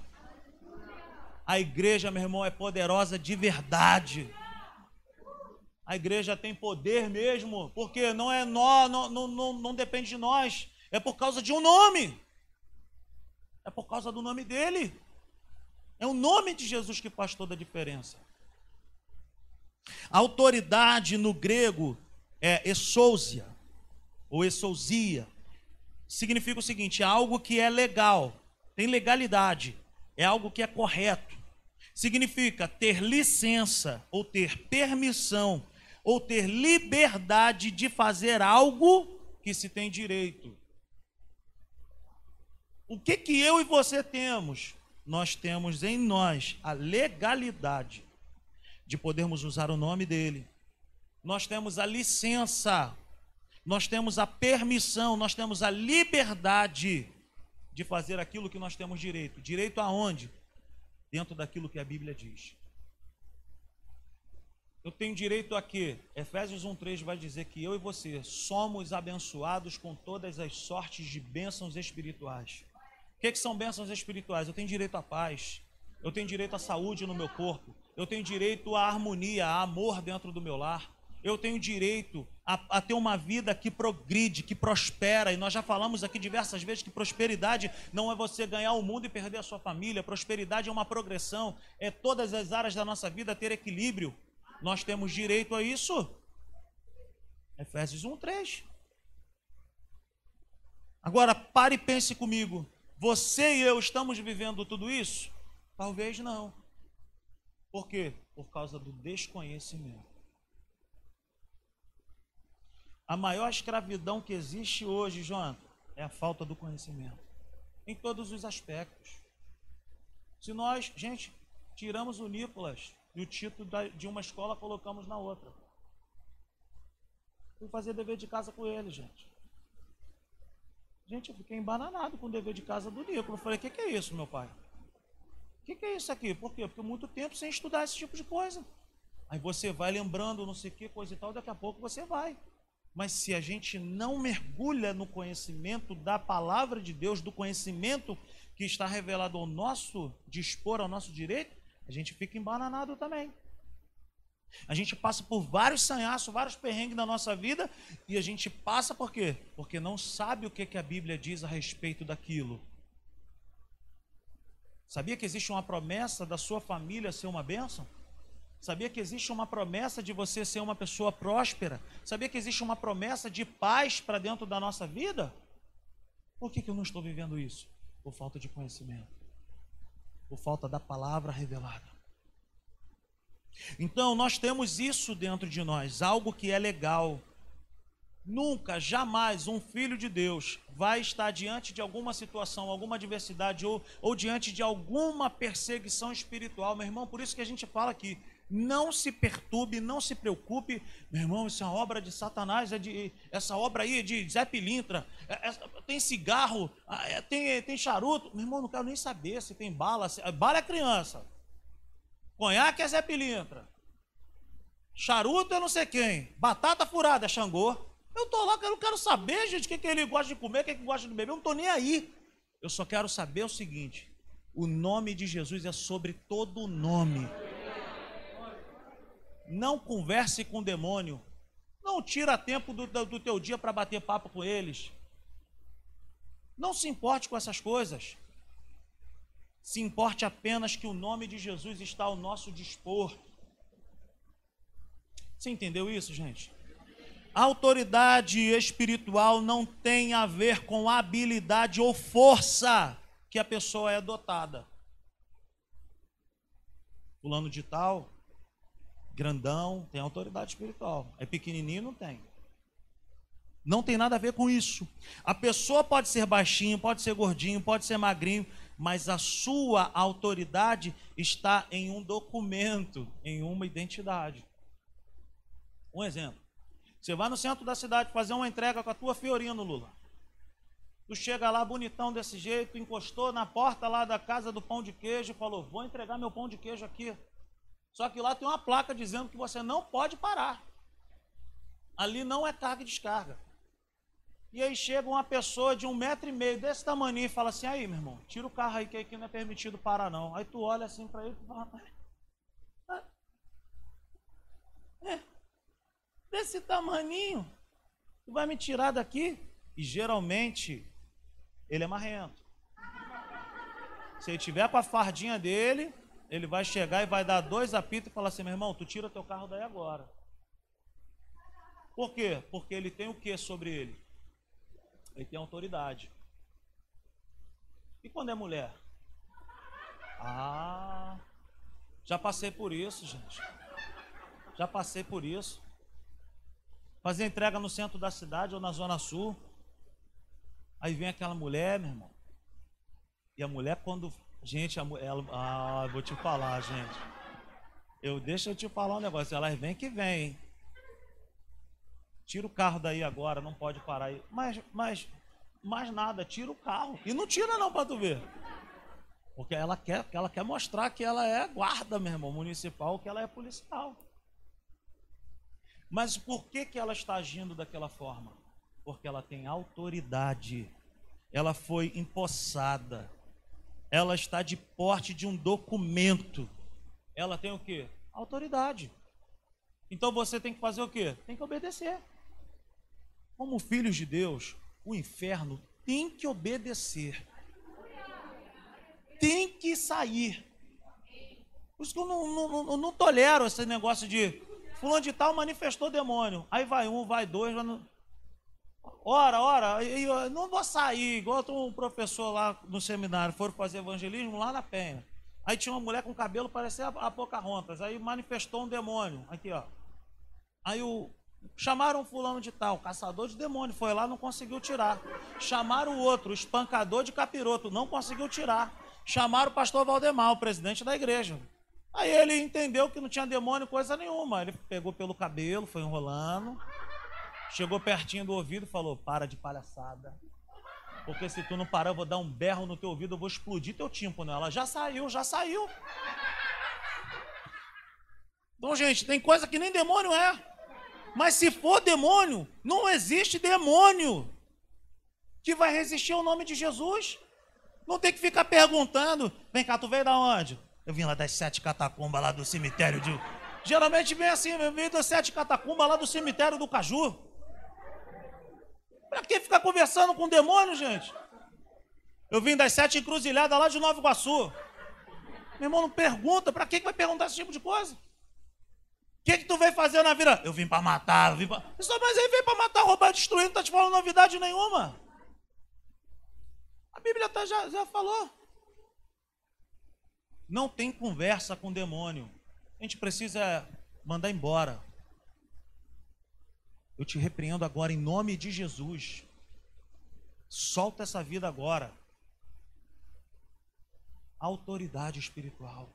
A igreja, meu irmão, é poderosa de verdade. A igreja tem poder mesmo, porque não é nós, não, não, não, não depende de nós, é por causa de um nome. É por causa do nome dele. É o nome de Jesus que faz toda a diferença. Autoridade no grego é essousia ou essousia. Significa o seguinte: é algo que é legal, tem legalidade, é algo que é correto. Significa ter licença ou ter permissão ou ter liberdade de fazer algo que se tem direito. O que que eu e você temos? Nós temos em nós a legalidade de podermos usar o nome dele. Nós temos a licença, nós temos a permissão, nós temos a liberdade de fazer aquilo que nós temos direito. Direito aonde? Dentro daquilo que a Bíblia diz. Eu tenho direito a quê? Efésios 1:3 vai dizer que eu e você somos abençoados com todas as sortes de bênçãos espirituais. O que, que são bênçãos espirituais? Eu tenho direito à paz, eu tenho direito à saúde no meu corpo, eu tenho direito à harmonia, a amor dentro do meu lar, eu tenho direito a, a, ter uma vida que progride, que prospera. E nós já falamos aqui diversas vezes que prosperidade não é você ganhar o mundo e perder a sua família. Prosperidade é uma progressão, é todas as áreas da nossa vida ter equilíbrio. Nós temos direito a isso? Efésios 1, 3. Agora, pare e pense comigo. Você e eu estamos vivendo tudo isso? Talvez não. Por quê? Por causa do desconhecimento. A maior escravidão que existe hoje, João, é a falta do conhecimento. Em todos os aspectos. Se nós, gente, tiramos o Nicolas e o título de uma escola colocamos na outra. Fui fazer dever de casa com ele, gente. Gente, eu fiquei embananado com o dever de casa do Nico. Eu falei, o que, que, é isso, meu pai? O que, que, é isso aqui? Por quê? Porque muito tempo sem estudar esse tipo de coisa. Aí você vai lembrando não sei que, coisa e tal, daqui a pouco você vai. Mas se a gente não mergulha no conhecimento da palavra de Deus, do conhecimento que está revelado ao nosso dispor, ao nosso direito, a gente fica embananado também. A gente passa por vários sanhaços, vários perrengues na nossa vida e a gente passa por quê? Porque não sabe o que, que a Bíblia diz a respeito daquilo. Sabia que existe uma promessa da sua família ser uma bênção? Sabia que existe uma promessa de você ser uma pessoa próspera? Sabia que existe uma promessa de paz para dentro da nossa vida? Por que, que eu não estou vivendo isso? Por falta de conhecimento por falta da palavra revelada. Então, nós temos isso dentro de nós, algo que é legal. Nunca, jamais um filho de Deus vai estar diante de alguma situação, alguma adversidade ou, ou diante de alguma perseguição espiritual, meu irmão. Por isso que a gente fala aqui, não se perturbe, não se preocupe, meu irmão. Isso é uma obra de Satanás, é de, essa obra aí é de Zé Pilintra. É, é, tem cigarro, ah, é, tem, tem charuto. Meu irmão, não quero nem saber se tem bala. Se, bala é criança, conhaque é Zé Pilintra, charuto é não sei quem, batata furada é Xangô. Eu tô lá, eu não quero saber, gente, o que, que ele gosta de comer, o que, que gosta de beber. Eu não tô nem aí. Eu só quero saber o seguinte: o nome de Jesus é sobre todo nome. Não converse com o demônio. Não tira tempo do, do teu dia para bater papo com eles. Não se importe com essas coisas. Se importe apenas que o nome de Jesus está ao nosso dispor. Você entendeu isso, gente? Autoridade espiritual não tem a ver com habilidade ou força que a pessoa é dotada. Fulano de tal grandão, tem autoridade espiritual. É pequenininho, não tem. Não tem nada a ver com isso. A pessoa pode ser baixinho, pode ser gordinho, pode ser magrinho, mas a sua autoridade está em um documento, em uma identidade. Um exemplo. Você vai no centro da cidade fazer uma entrega com a tua Fiorino, Lula. Tu chega lá bonitão desse jeito, encostou na porta lá da casa do pão de queijo e falou: Vou entregar meu pão de queijo aqui. Só que lá tem uma placa dizendo que você não pode parar. Ali não é carga e descarga. E aí chega uma pessoa de um metro e meio desse tamanho e fala assim, aí meu irmão, tira o carro aí que aqui não é permitido parar não. Aí tu olha assim para ele e fala, é, desse tamaninho, tu vai me tirar daqui? E geralmente ele é marrento. Se ele tiver com a fardinha dele, ele vai chegar e vai dar dois apitos e falar assim: meu irmão, tu tira teu carro daí agora. Por quê? Porque ele tem o que sobre ele? Ele tem autoridade. E quando é mulher? Ah, já passei por isso, gente. Já passei por isso. Fazer entrega no centro da cidade ou na zona sul. Aí vem aquela mulher, meu irmão. E a mulher, quando. Gente, a mulher. Ah, vou te falar, gente. Eu deixa eu te falar um negócio. Ela vem que vem, hein? Tira o carro daí agora, não pode parar aí. Mas, mas, mais nada, tira o carro. E não tira não para tu ver. Porque ela quer, ela quer mostrar que ela é guarda, meu irmão, municipal, que ela é policial. Mas por que, que ela está agindo daquela forma? Porque ela tem autoridade. Ela foi empossada. Ela está de porte de um documento. Ela tem o quê? Autoridade. Então você tem que fazer o quê? Tem que obedecer. Como filhos de Deus, o inferno tem que obedecer. Tem que sair. Por isso que eu não, não, não, não tolero esse negócio de fulano de tal manifestou demônio. Aí vai um, vai dois, vai no... Ora, ora, eu não vou sair, igual um professor lá no seminário, foram fazer evangelismo lá na Penha. Aí tinha uma mulher com cabelo parecia a Pocahontas, aí manifestou um demônio, aqui ó. Aí o, Chamaram fulano de tal, caçador de demônio, foi lá, não conseguiu tirar. Chamaram o outro, espancador de capiroto, não conseguiu tirar. Chamaram o pastor Valdemar, o presidente da igreja. Aí ele entendeu que não tinha demônio coisa nenhuma. Ele pegou pelo cabelo, foi enrolando, chegou pertinho do ouvido e falou: Para de palhaçada. Porque se tu não parar, eu vou dar um berro no teu ouvido, eu vou explodir teu tímpano. Ela já saiu, já saiu. Então, gente, tem coisa que nem demônio é. Mas se for demônio, não existe demônio que vai resistir ao nome de Jesus. Não tem que ficar perguntando. Vem cá, tu veio da onde? Eu vim lá das sete catacumbas lá do cemitério de. Geralmente vem assim, eu vim das sete catacumbas lá do cemitério do Caju. Pra que ficar conversando com demônio, gente? Eu vim das sete encruzilhadas lá de Nova Iguaçu. Meu irmão, não pergunta. Pra que vai perguntar esse tipo de coisa? O que, que tu veio fazer na vida? Eu vim para matar, eu vim pra... Só, mas ele veio para matar, roubar, destruir, não tá te falando novidade nenhuma. A Bíblia tá, já, já falou. Não tem conversa com o demônio. A gente precisa mandar embora. Eu te repreendo agora em nome de Jesus. Solta essa vida agora. Autoridade espiritual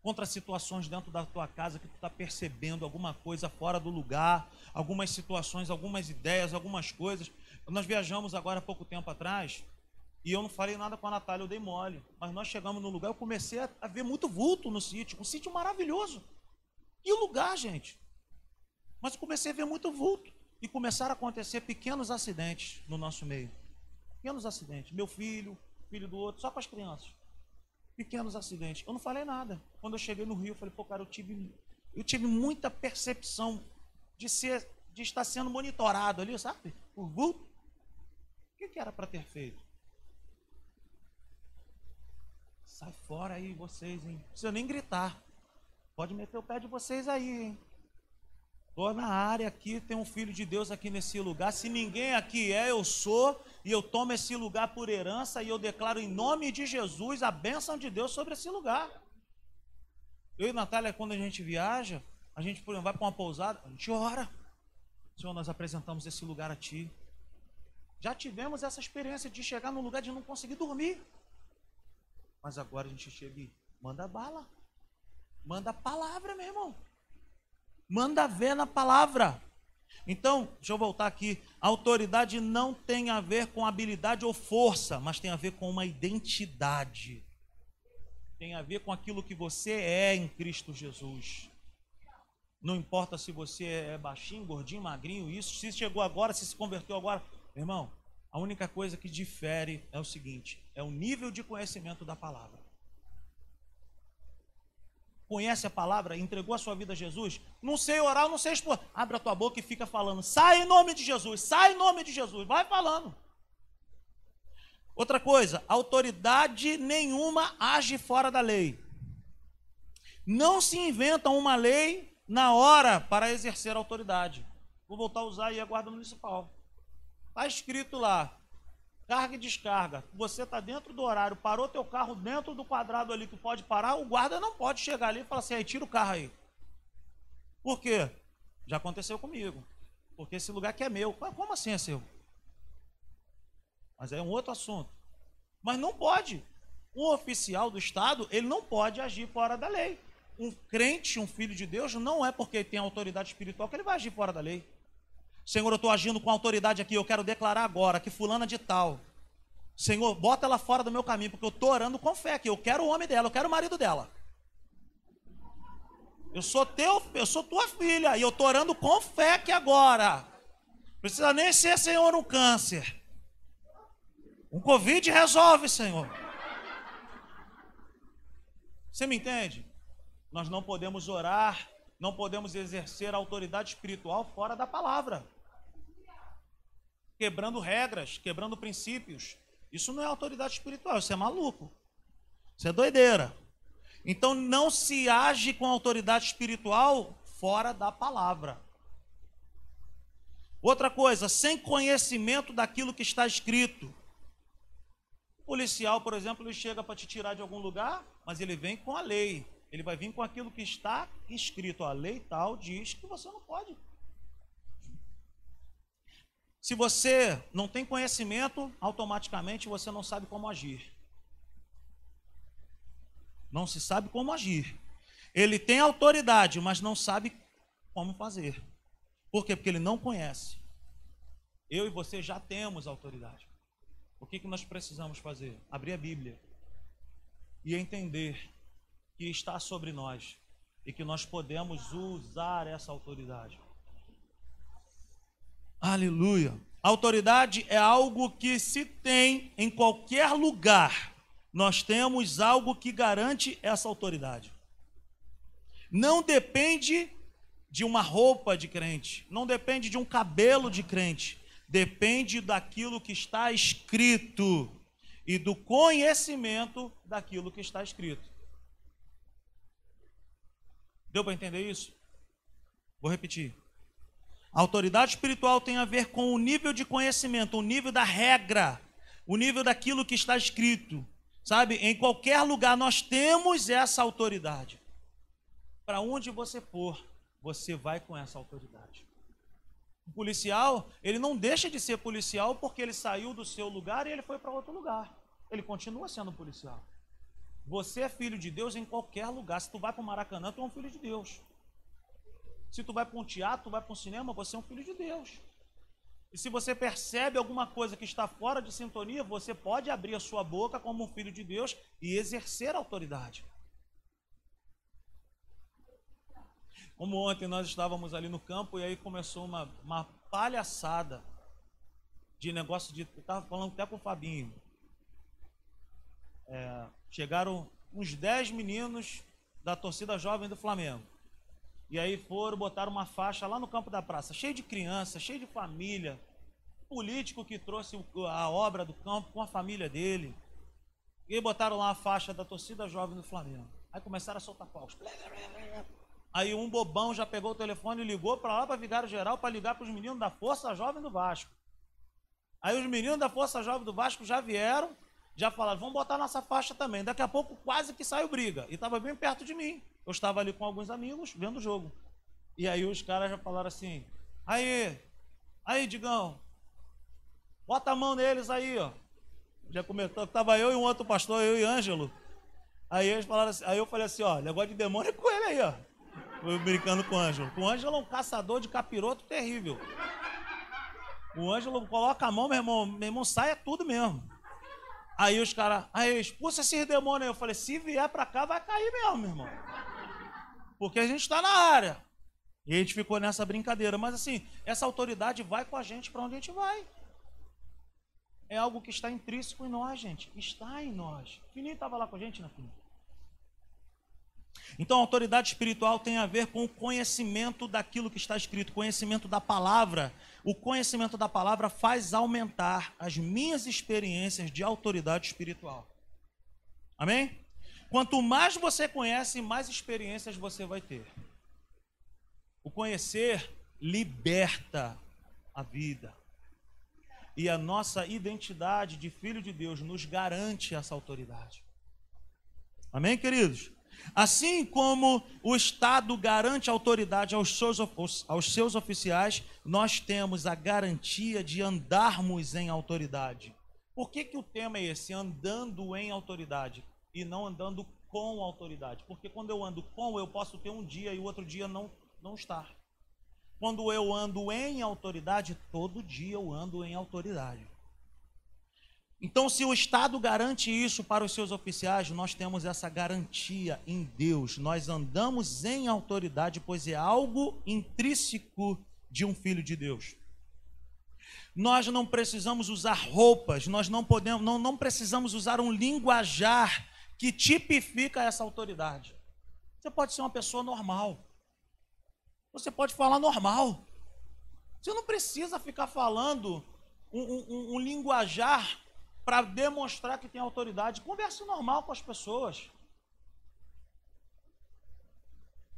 contra situações dentro da tua casa que tu está percebendo alguma coisa fora do lugar, algumas situações, algumas ideias, algumas coisas. Nós viajamos agora há pouco tempo atrás e eu não falei nada com a Natália, eu dei mole. Mas nós chegamos no lugar, eu comecei a, a ver muito vulto no sítio, um sítio maravilhoso. Que lugar, gente. Mas eu comecei a ver muito vulto e começaram a acontecer pequenos acidentes no nosso meio. Pequenos acidentes. Meu filho, filho do outro, só com as crianças pequenos acidentes. Eu não falei nada. Quando eu cheguei no Rio, eu falei, pô, cara, eu tive, eu tive muita percepção de ser, de estar sendo monitorado ali, sabe? Por vulto. O que, que era para ter feito? Sai fora aí, vocês, hein? Não precisa nem gritar. Pode meter o pé de vocês aí, hein? Estou na área aqui, tem um filho de Deus aqui nesse lugar. Se ninguém aqui é, eu sou, e eu tomo esse lugar por herança, e eu declaro em nome de Jesus a bênção de Deus sobre esse lugar. Eu e Natália, quando a gente viaja, a gente por exemplo, vai para uma pousada, a gente ora. Senhor, nós apresentamos esse lugar a Ti. Já tivemos essa experiência de chegar num lugar de não conseguir dormir. Mas agora a gente chega e manda bala. Manda palavra, meu irmão. Manda ver na palavra. Então, deixa eu voltar aqui. Autoridade não tem a ver com habilidade ou força, mas tem a ver com uma identidade. Tem a ver com aquilo que você é em Cristo Jesus. Não importa se você é baixinho, gordinho, magrinho, isso. Se chegou agora, se se converteu agora. Irmão, a única coisa que difere é o seguinte: é o nível de conhecimento da palavra conhece a palavra, entregou a sua vida a Jesus, não sei orar, não sei expor. Abre a tua boca e fica falando. Sai em nome de Jesus, sai em nome de Jesus. Vai falando. Outra coisa, autoridade nenhuma age fora da lei. Não se inventa uma lei na hora para exercer autoridade. Vou voltar a usar aí a guarda municipal. Está escrito lá, carga e descarga. Você está dentro do horário, parou teu carro dentro do quadrado ali que pode parar, o guarda não pode chegar ali e falar assim, aí tira o carro aí. Por quê? Já aconteceu comigo. Porque esse lugar aqui é meu. Como assim é seu? Mas é um outro assunto. Mas não pode. Um oficial do Estado, ele não pode agir fora da lei. Um crente, um filho de Deus, não é porque tem autoridade espiritual que ele vai agir fora da lei. Senhor, eu estou agindo com autoridade aqui, eu quero declarar agora que fulana de tal. Senhor, bota ela fora do meu caminho, porque eu estou orando com fé que eu quero o homem dela, eu quero o marido dela. Eu sou teu, eu sou tua filha, e eu estou orando com fé que agora. Precisa nem ser, Senhor, um câncer. Um Covid resolve, Senhor. Você me entende? Nós não podemos orar, não podemos exercer autoridade espiritual fora da palavra quebrando regras, quebrando princípios. Isso não é autoridade espiritual, isso é maluco. Isso é doideira. Então não se age com autoridade espiritual fora da palavra. Outra coisa, sem conhecimento daquilo que está escrito. O policial, por exemplo, ele chega para te tirar de algum lugar, mas ele vem com a lei. Ele vai vir com aquilo que está escrito. A lei tal diz que você não pode se você não tem conhecimento, automaticamente você não sabe como agir. Não se sabe como agir. Ele tem autoridade, mas não sabe como fazer. Por quê? Porque ele não conhece. Eu e você já temos autoridade. O que, que nós precisamos fazer? Abrir a Bíblia e entender que está sobre nós e que nós podemos usar essa autoridade. Aleluia. Autoridade é algo que se tem em qualquer lugar. Nós temos algo que garante essa autoridade. Não depende de uma roupa de crente, não depende de um cabelo de crente, depende daquilo que está escrito e do conhecimento daquilo que está escrito. Deu para entender isso? Vou repetir. A autoridade espiritual tem a ver com o nível de conhecimento, o nível da regra, o nível daquilo que está escrito. Sabe, em qualquer lugar nós temos essa autoridade. Para onde você for, você vai com essa autoridade. O policial, ele não deixa de ser policial porque ele saiu do seu lugar e ele foi para outro lugar. Ele continua sendo policial. Você é filho de Deus em qualquer lugar. Se tu vai para o Maracanã, tu é um filho de Deus. Se tu vai para um teatro, tu vai para um cinema, você é um filho de Deus. E se você percebe alguma coisa que está fora de sintonia, você pode abrir a sua boca como um filho de Deus e exercer autoridade. Como ontem nós estávamos ali no campo e aí começou uma, uma palhaçada de negócio de. Eu estava falando até com o Fabinho. É, chegaram uns 10 meninos da torcida jovem do Flamengo. E aí foram, botaram uma faixa lá no campo da praça, cheio de criança, cheio de família. Político que trouxe a obra do campo com a família dele. E aí botaram lá a faixa da torcida jovem do Flamengo. Aí começaram a soltar paus. Aí um bobão já pegou o telefone e ligou para lá para Vigário Geral para ligar para os meninos da Força Jovem do Vasco. Aí os meninos da Força Jovem do Vasco já vieram, já falaram, vamos botar nossa faixa também. Daqui a pouco quase que saiu briga. E estava bem perto de mim. Eu estava ali com alguns amigos vendo o jogo. E aí os caras já falaram assim: aí, aí, Digão, bota a mão neles aí, ó. Já comentou que estava eu e um outro pastor, eu e Ângelo. Aí eles falaram assim, aí eu falei assim, ó, negócio de demônio é com ele aí, ó. Eu brincando com o Ângelo. O Ângelo é um caçador de capiroto terrível. O Ângelo coloca a mão, meu irmão, meu irmão sai é tudo mesmo. Aí os caras, aí expulsa esses demônios. Eu falei, se vier pra cá, vai cair mesmo, meu irmão porque a gente está na área. E a gente ficou nessa brincadeira. Mas assim, essa autoridade vai com a gente para onde a gente vai. É algo que está intrínseco em nós, gente. Está em nós. Fininho estava lá com a gente, né, Fininho? Então, autoridade espiritual tem a ver com o conhecimento daquilo que está escrito, conhecimento da palavra. O conhecimento da palavra faz aumentar as minhas experiências de autoridade espiritual. Amém? Quanto mais você conhece, mais experiências você vai ter. O conhecer liberta a vida. E a nossa identidade de filho de Deus nos garante essa autoridade. Amém, queridos? Assim como o Estado garante autoridade aos seus, aos seus oficiais, nós temos a garantia de andarmos em autoridade. Por que, que o tema é esse? Andando em autoridade e não andando com autoridade. Porque quando eu ando com, eu posso ter um dia e o outro dia não, não estar. Quando eu ando em autoridade, todo dia eu ando em autoridade. Então, se o Estado garante isso para os seus oficiais, nós temos essa garantia em Deus. Nós andamos em autoridade, pois é algo intrínseco de um filho de Deus. Nós não precisamos usar roupas, nós não podemos, não, não precisamos usar um linguajar que tipifica essa autoridade. Você pode ser uma pessoa normal. Você pode falar normal. Você não precisa ficar falando um, um, um linguajar para demonstrar que tem autoridade. Converse normal com as pessoas.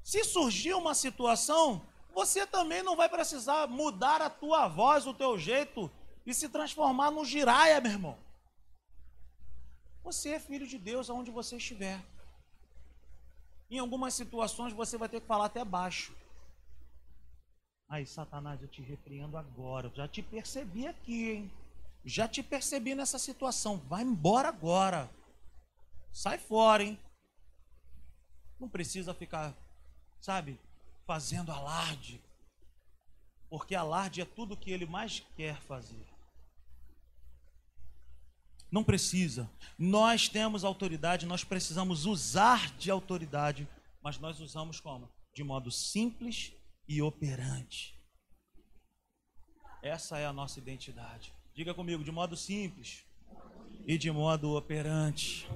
Se surgir uma situação, você também não vai precisar mudar a tua voz, o teu jeito e se transformar no giraia, meu irmão. Você é filho de Deus aonde você estiver. Em algumas situações você vai ter que falar até baixo. Aí, Satanás, eu te repreendo agora. Eu já te percebi aqui, hein? Já te percebi nessa situação. Vai embora agora. Sai fora, hein? Não precisa ficar, sabe, fazendo alarde. Porque alarde é tudo que ele mais quer fazer. Não precisa. Nós temos autoridade, nós precisamos usar de autoridade, mas nós usamos como? De modo simples e operante. Essa é a nossa identidade. Diga comigo, de modo simples e de modo operante.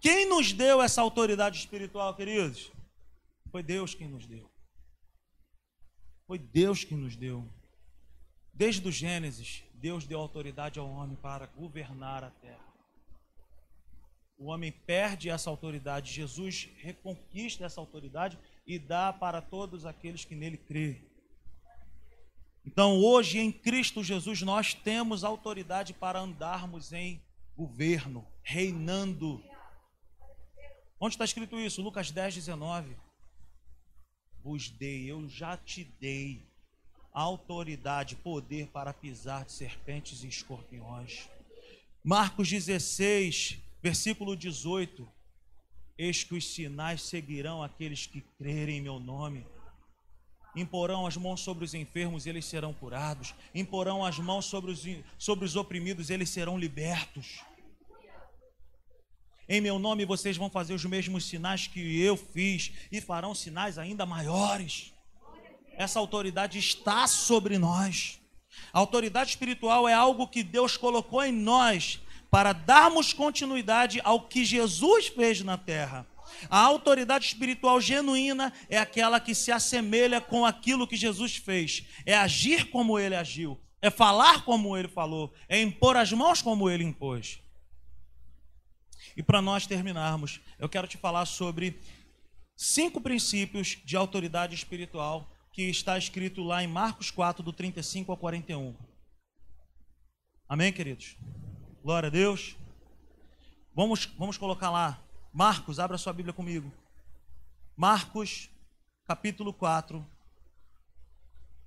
Quem nos deu essa autoridade espiritual, queridos? Foi Deus quem nos deu. Foi Deus quem nos deu. Desde o Gênesis, Deus deu autoridade ao homem para governar a terra. O homem perde essa autoridade, Jesus reconquista essa autoridade e dá para todos aqueles que nele crêem. Então, hoje em Cristo Jesus, nós temos autoridade para andarmos em governo, reinando. Onde está escrito isso? Lucas 10, 19. Vos dei, eu já te dei autoridade, poder para pisar de serpentes e escorpiões. Marcos 16, versículo 18. Eis que os sinais seguirão aqueles que crerem em meu nome imporão as mãos sobre os enfermos e eles serão curados, imporão as mãos sobre os, sobre os oprimidos e eles serão libertos. Em meu nome vocês vão fazer os mesmos sinais que eu fiz e farão sinais ainda maiores. Essa autoridade está sobre nós. A autoridade espiritual é algo que Deus colocou em nós para darmos continuidade ao que Jesus fez na terra. A autoridade espiritual genuína é aquela que se assemelha com aquilo que Jesus fez, é agir como ele agiu, é falar como ele falou, é impor as mãos como ele impôs. E para nós terminarmos, eu quero te falar sobre cinco princípios de autoridade espiritual que está escrito lá em Marcos 4, do 35 ao 41. Amém, queridos? Glória a Deus. Vamos, vamos colocar lá Marcos, abra sua Bíblia comigo. Marcos, capítulo 4,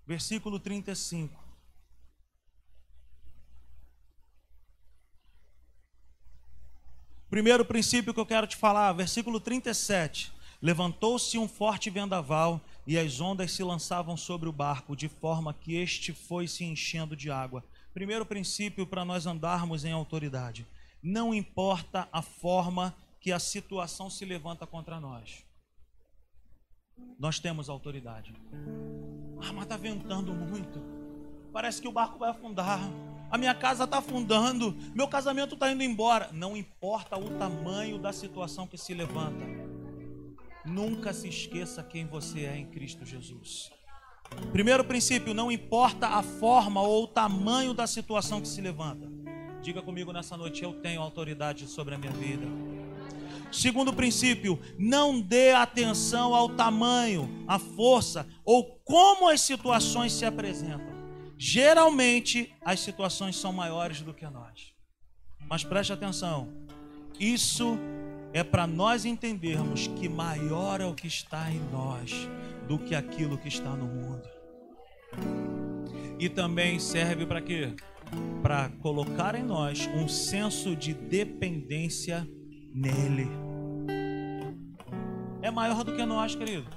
versículo 35. Primeiro princípio que eu quero te falar, versículo 37. Levantou-se um forte vendaval e as ondas se lançavam sobre o barco, de forma que este foi se enchendo de água. Primeiro princípio para nós andarmos em autoridade. Não importa a forma que a situação se levanta contra nós. Nós temos autoridade. Ah, mas está ventando muito. Parece que o barco vai afundar. A minha casa está afundando. Meu casamento está indo embora. Não importa o tamanho da situação que se levanta. Nunca se esqueça quem você é em Cristo Jesus. Primeiro princípio: não importa a forma ou o tamanho da situação que se levanta. Diga comigo nessa noite: eu tenho autoridade sobre a minha vida. Segundo princípio, não dê atenção ao tamanho, à força ou como as situações se apresentam. Geralmente, as situações são maiores do que nós. Mas preste atenção, isso é para nós entendermos que maior é o que está em nós do que aquilo que está no mundo. E também serve para quê? Para colocar em nós um senso de dependência nele. É maior do que nós, querido.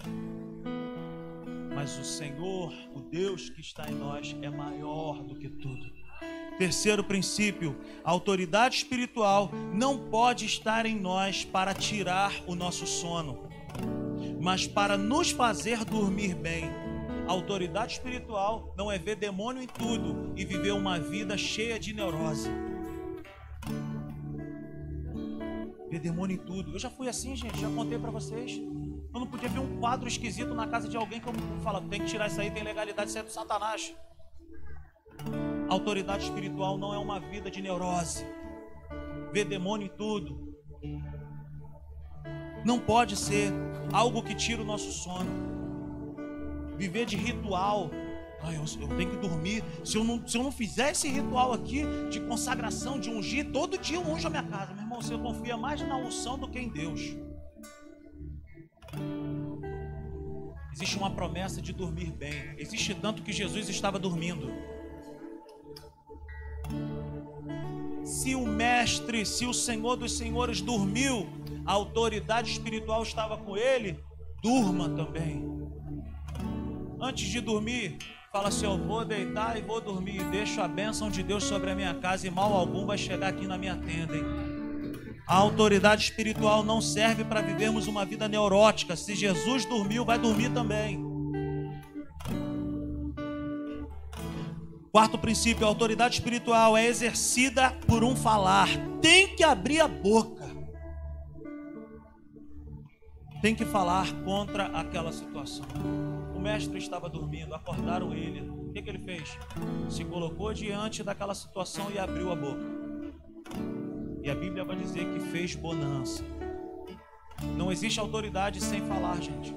Mas o Senhor, o Deus que está em nós, é maior do que tudo. Terceiro princípio: a autoridade espiritual não pode estar em nós para tirar o nosso sono, mas para nos fazer dormir bem. A autoridade espiritual não é ver demônio em tudo e viver uma vida cheia de neurose. Ver demônio em tudo. Eu já fui assim, gente, já contei para vocês. Eu não podia ver um quadro esquisito na casa de alguém que eu falo, tem que tirar isso aí, tem legalidade, isso é do Satanás. Autoridade espiritual não é uma vida de neurose. Ver demônio em tudo. Não pode ser algo que tira o nosso sono. Viver de ritual. Ai, eu, eu, tenho que dormir. Se eu, não, se eu não fizer esse ritual aqui de consagração, de ungir, todo dia eu unjo a minha casa. Meu irmão, você confia mais na unção do que em Deus. Existe uma promessa de dormir bem. Existe tanto que Jesus estava dormindo. Se o mestre, se o Senhor dos Senhores dormiu, a autoridade espiritual estava com ele, durma também. Antes de dormir, fala assim: Eu vou deitar e vou dormir. Deixo a bênção de Deus sobre a minha casa e mal algum vai chegar aqui na minha tenda. Hein? A autoridade espiritual não serve para vivermos uma vida neurótica. Se Jesus dormiu, vai dormir também. Quarto princípio, a autoridade espiritual é exercida por um falar. Tem que abrir a boca. Tem que falar contra aquela situação. O mestre estava dormindo, acordaram ele. O que, que ele fez? Se colocou diante daquela situação e abriu a boca. E a Bíblia vai dizer que fez bonança. Não existe autoridade sem falar, gente.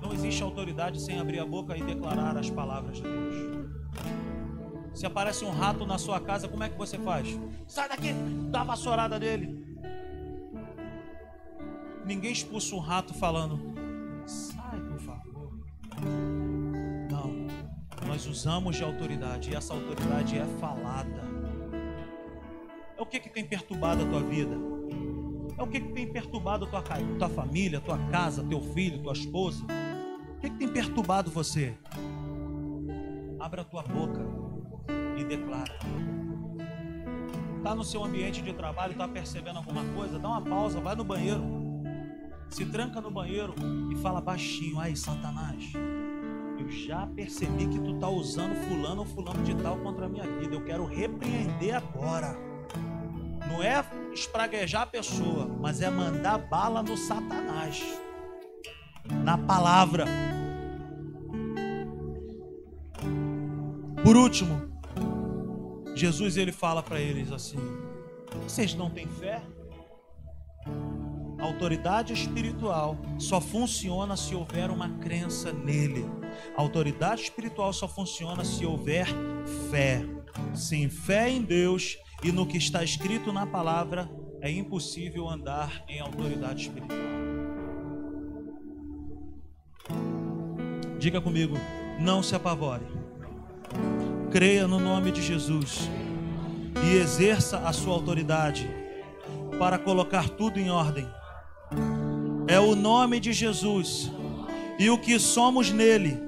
Não existe autoridade sem abrir a boca e declarar as palavras de Deus. Se aparece um rato na sua casa, como é que você faz? Sai daqui, dá a vassourada dele. Ninguém expulsa um rato falando, sai por favor. Não, nós usamos de autoridade e essa autoridade é falada. É o que, que tem perturbado a tua vida? É o que, que tem perturbado a tua, tua família, tua casa, teu filho, tua esposa? O que, que tem perturbado você? Abra a tua boca e declara. Está no seu ambiente de trabalho, está percebendo alguma coisa? Dá uma pausa, vai no banheiro. Se tranca no banheiro e fala baixinho. Aí, Satanás, eu já percebi que tu está usando fulano ou fulano de tal contra a minha vida. Eu quero repreender agora. Não é espraguejar a pessoa, mas é mandar bala no Satanás. Na palavra. Por último, Jesus ele fala para eles assim: Vocês não têm fé? Autoridade espiritual só funciona se houver uma crença nele. A autoridade espiritual só funciona se houver fé. Sem fé em Deus e no que está escrito na palavra, é impossível andar em autoridade espiritual. Diga comigo, não se apavore creia no nome de Jesus e exerça a sua autoridade para colocar tudo em ordem. É o nome de Jesus e o que somos nele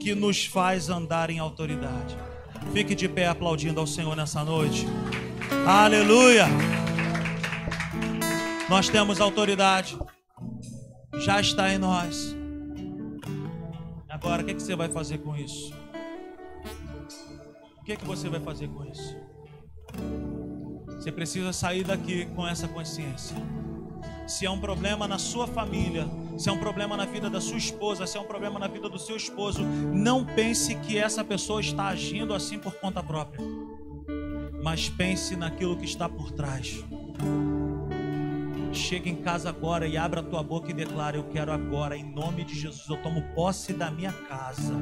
que nos faz andar em autoridade. Fique de pé aplaudindo ao Senhor nessa noite. Aleluia! Nós temos autoridade, já está em nós. Agora, o que, você vai fazer com isso? que, é que você vai fazer com isso? Você precisa sair daqui com essa consciência. Se é um problema na sua família, se é um problema na vida da sua esposa, se é um problema na vida do seu esposo, não pense que essa pessoa está agindo assim por conta própria. Mas pense naquilo que está por trás. Chega em casa agora e abra a tua boca e declara: Eu quero agora, em nome de Jesus, eu tomo posse da minha casa,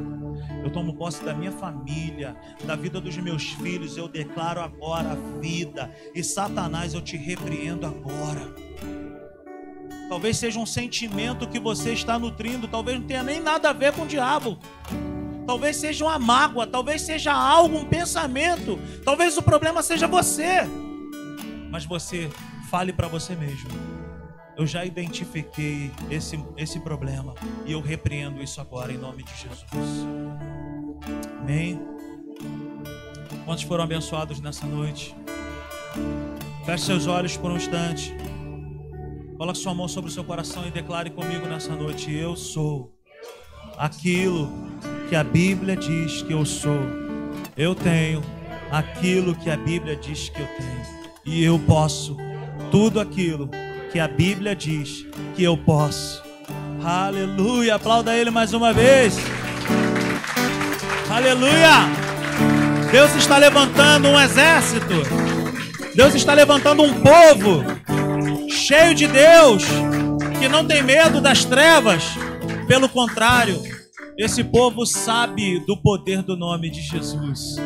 eu tomo posse da minha família, da vida dos meus filhos. Eu declaro agora a vida, e Satanás, eu te repreendo agora. Talvez seja um sentimento que você está nutrindo, talvez não tenha nem nada a ver com o diabo. Talvez seja uma mágoa, talvez seja algo, um pensamento. Talvez o problema seja você. Mas você fale para você mesmo. Eu já identifiquei esse, esse problema e eu repreendo isso agora em nome de Jesus. Amém. Quantos foram abençoados nessa noite? Feche seus olhos por um instante. Coloque sua mão sobre o seu coração e declare comigo nessa noite: Eu sou aquilo que a Bíblia diz que eu sou. Eu tenho aquilo que a Bíblia diz que eu tenho. E eu posso tudo aquilo que a Bíblia diz que eu posso. Aleluia! Aplauda ele mais uma vez. Aleluia! Deus está levantando um exército. Deus está levantando um povo cheio de Deus, que não tem medo das trevas. Pelo contrário, esse povo sabe do poder do nome de Jesus.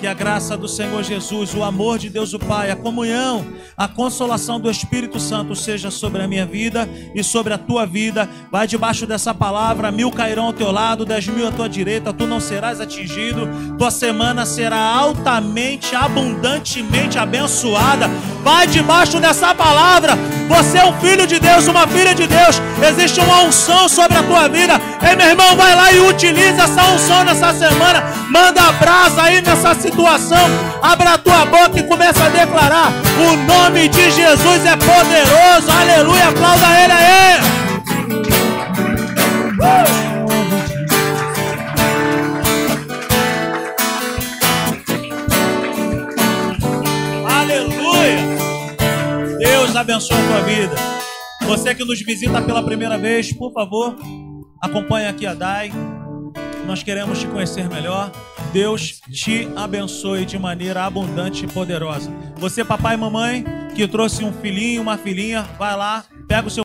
Que a graça do Senhor Jesus, o amor de Deus o Pai, a comunhão, a consolação do Espírito Santo seja sobre a minha vida e sobre a tua vida. Vai debaixo dessa palavra, mil cairão ao teu lado, dez mil à tua direita, tu não serás atingido. Tua semana será altamente, abundantemente abençoada. Vai debaixo dessa palavra. Você é um filho de Deus, uma filha de Deus. Existe uma unção sobre a tua vida. Ei, meu irmão, vai lá e utiliza essa unção nessa semana. Manda brasa aí nessa situação. Abra a tua boca e começa a declarar: O nome de Jesus é poderoso. Aleluia. Aplauda ele aí. Uh! Abençoe a tua vida. Você que nos visita pela primeira vez, por favor, acompanhe aqui a Dai. Nós queremos te conhecer melhor. Deus te abençoe de maneira abundante e poderosa. Você, papai e mamãe, que trouxe um filhinho, uma filhinha, vai lá, pega o seu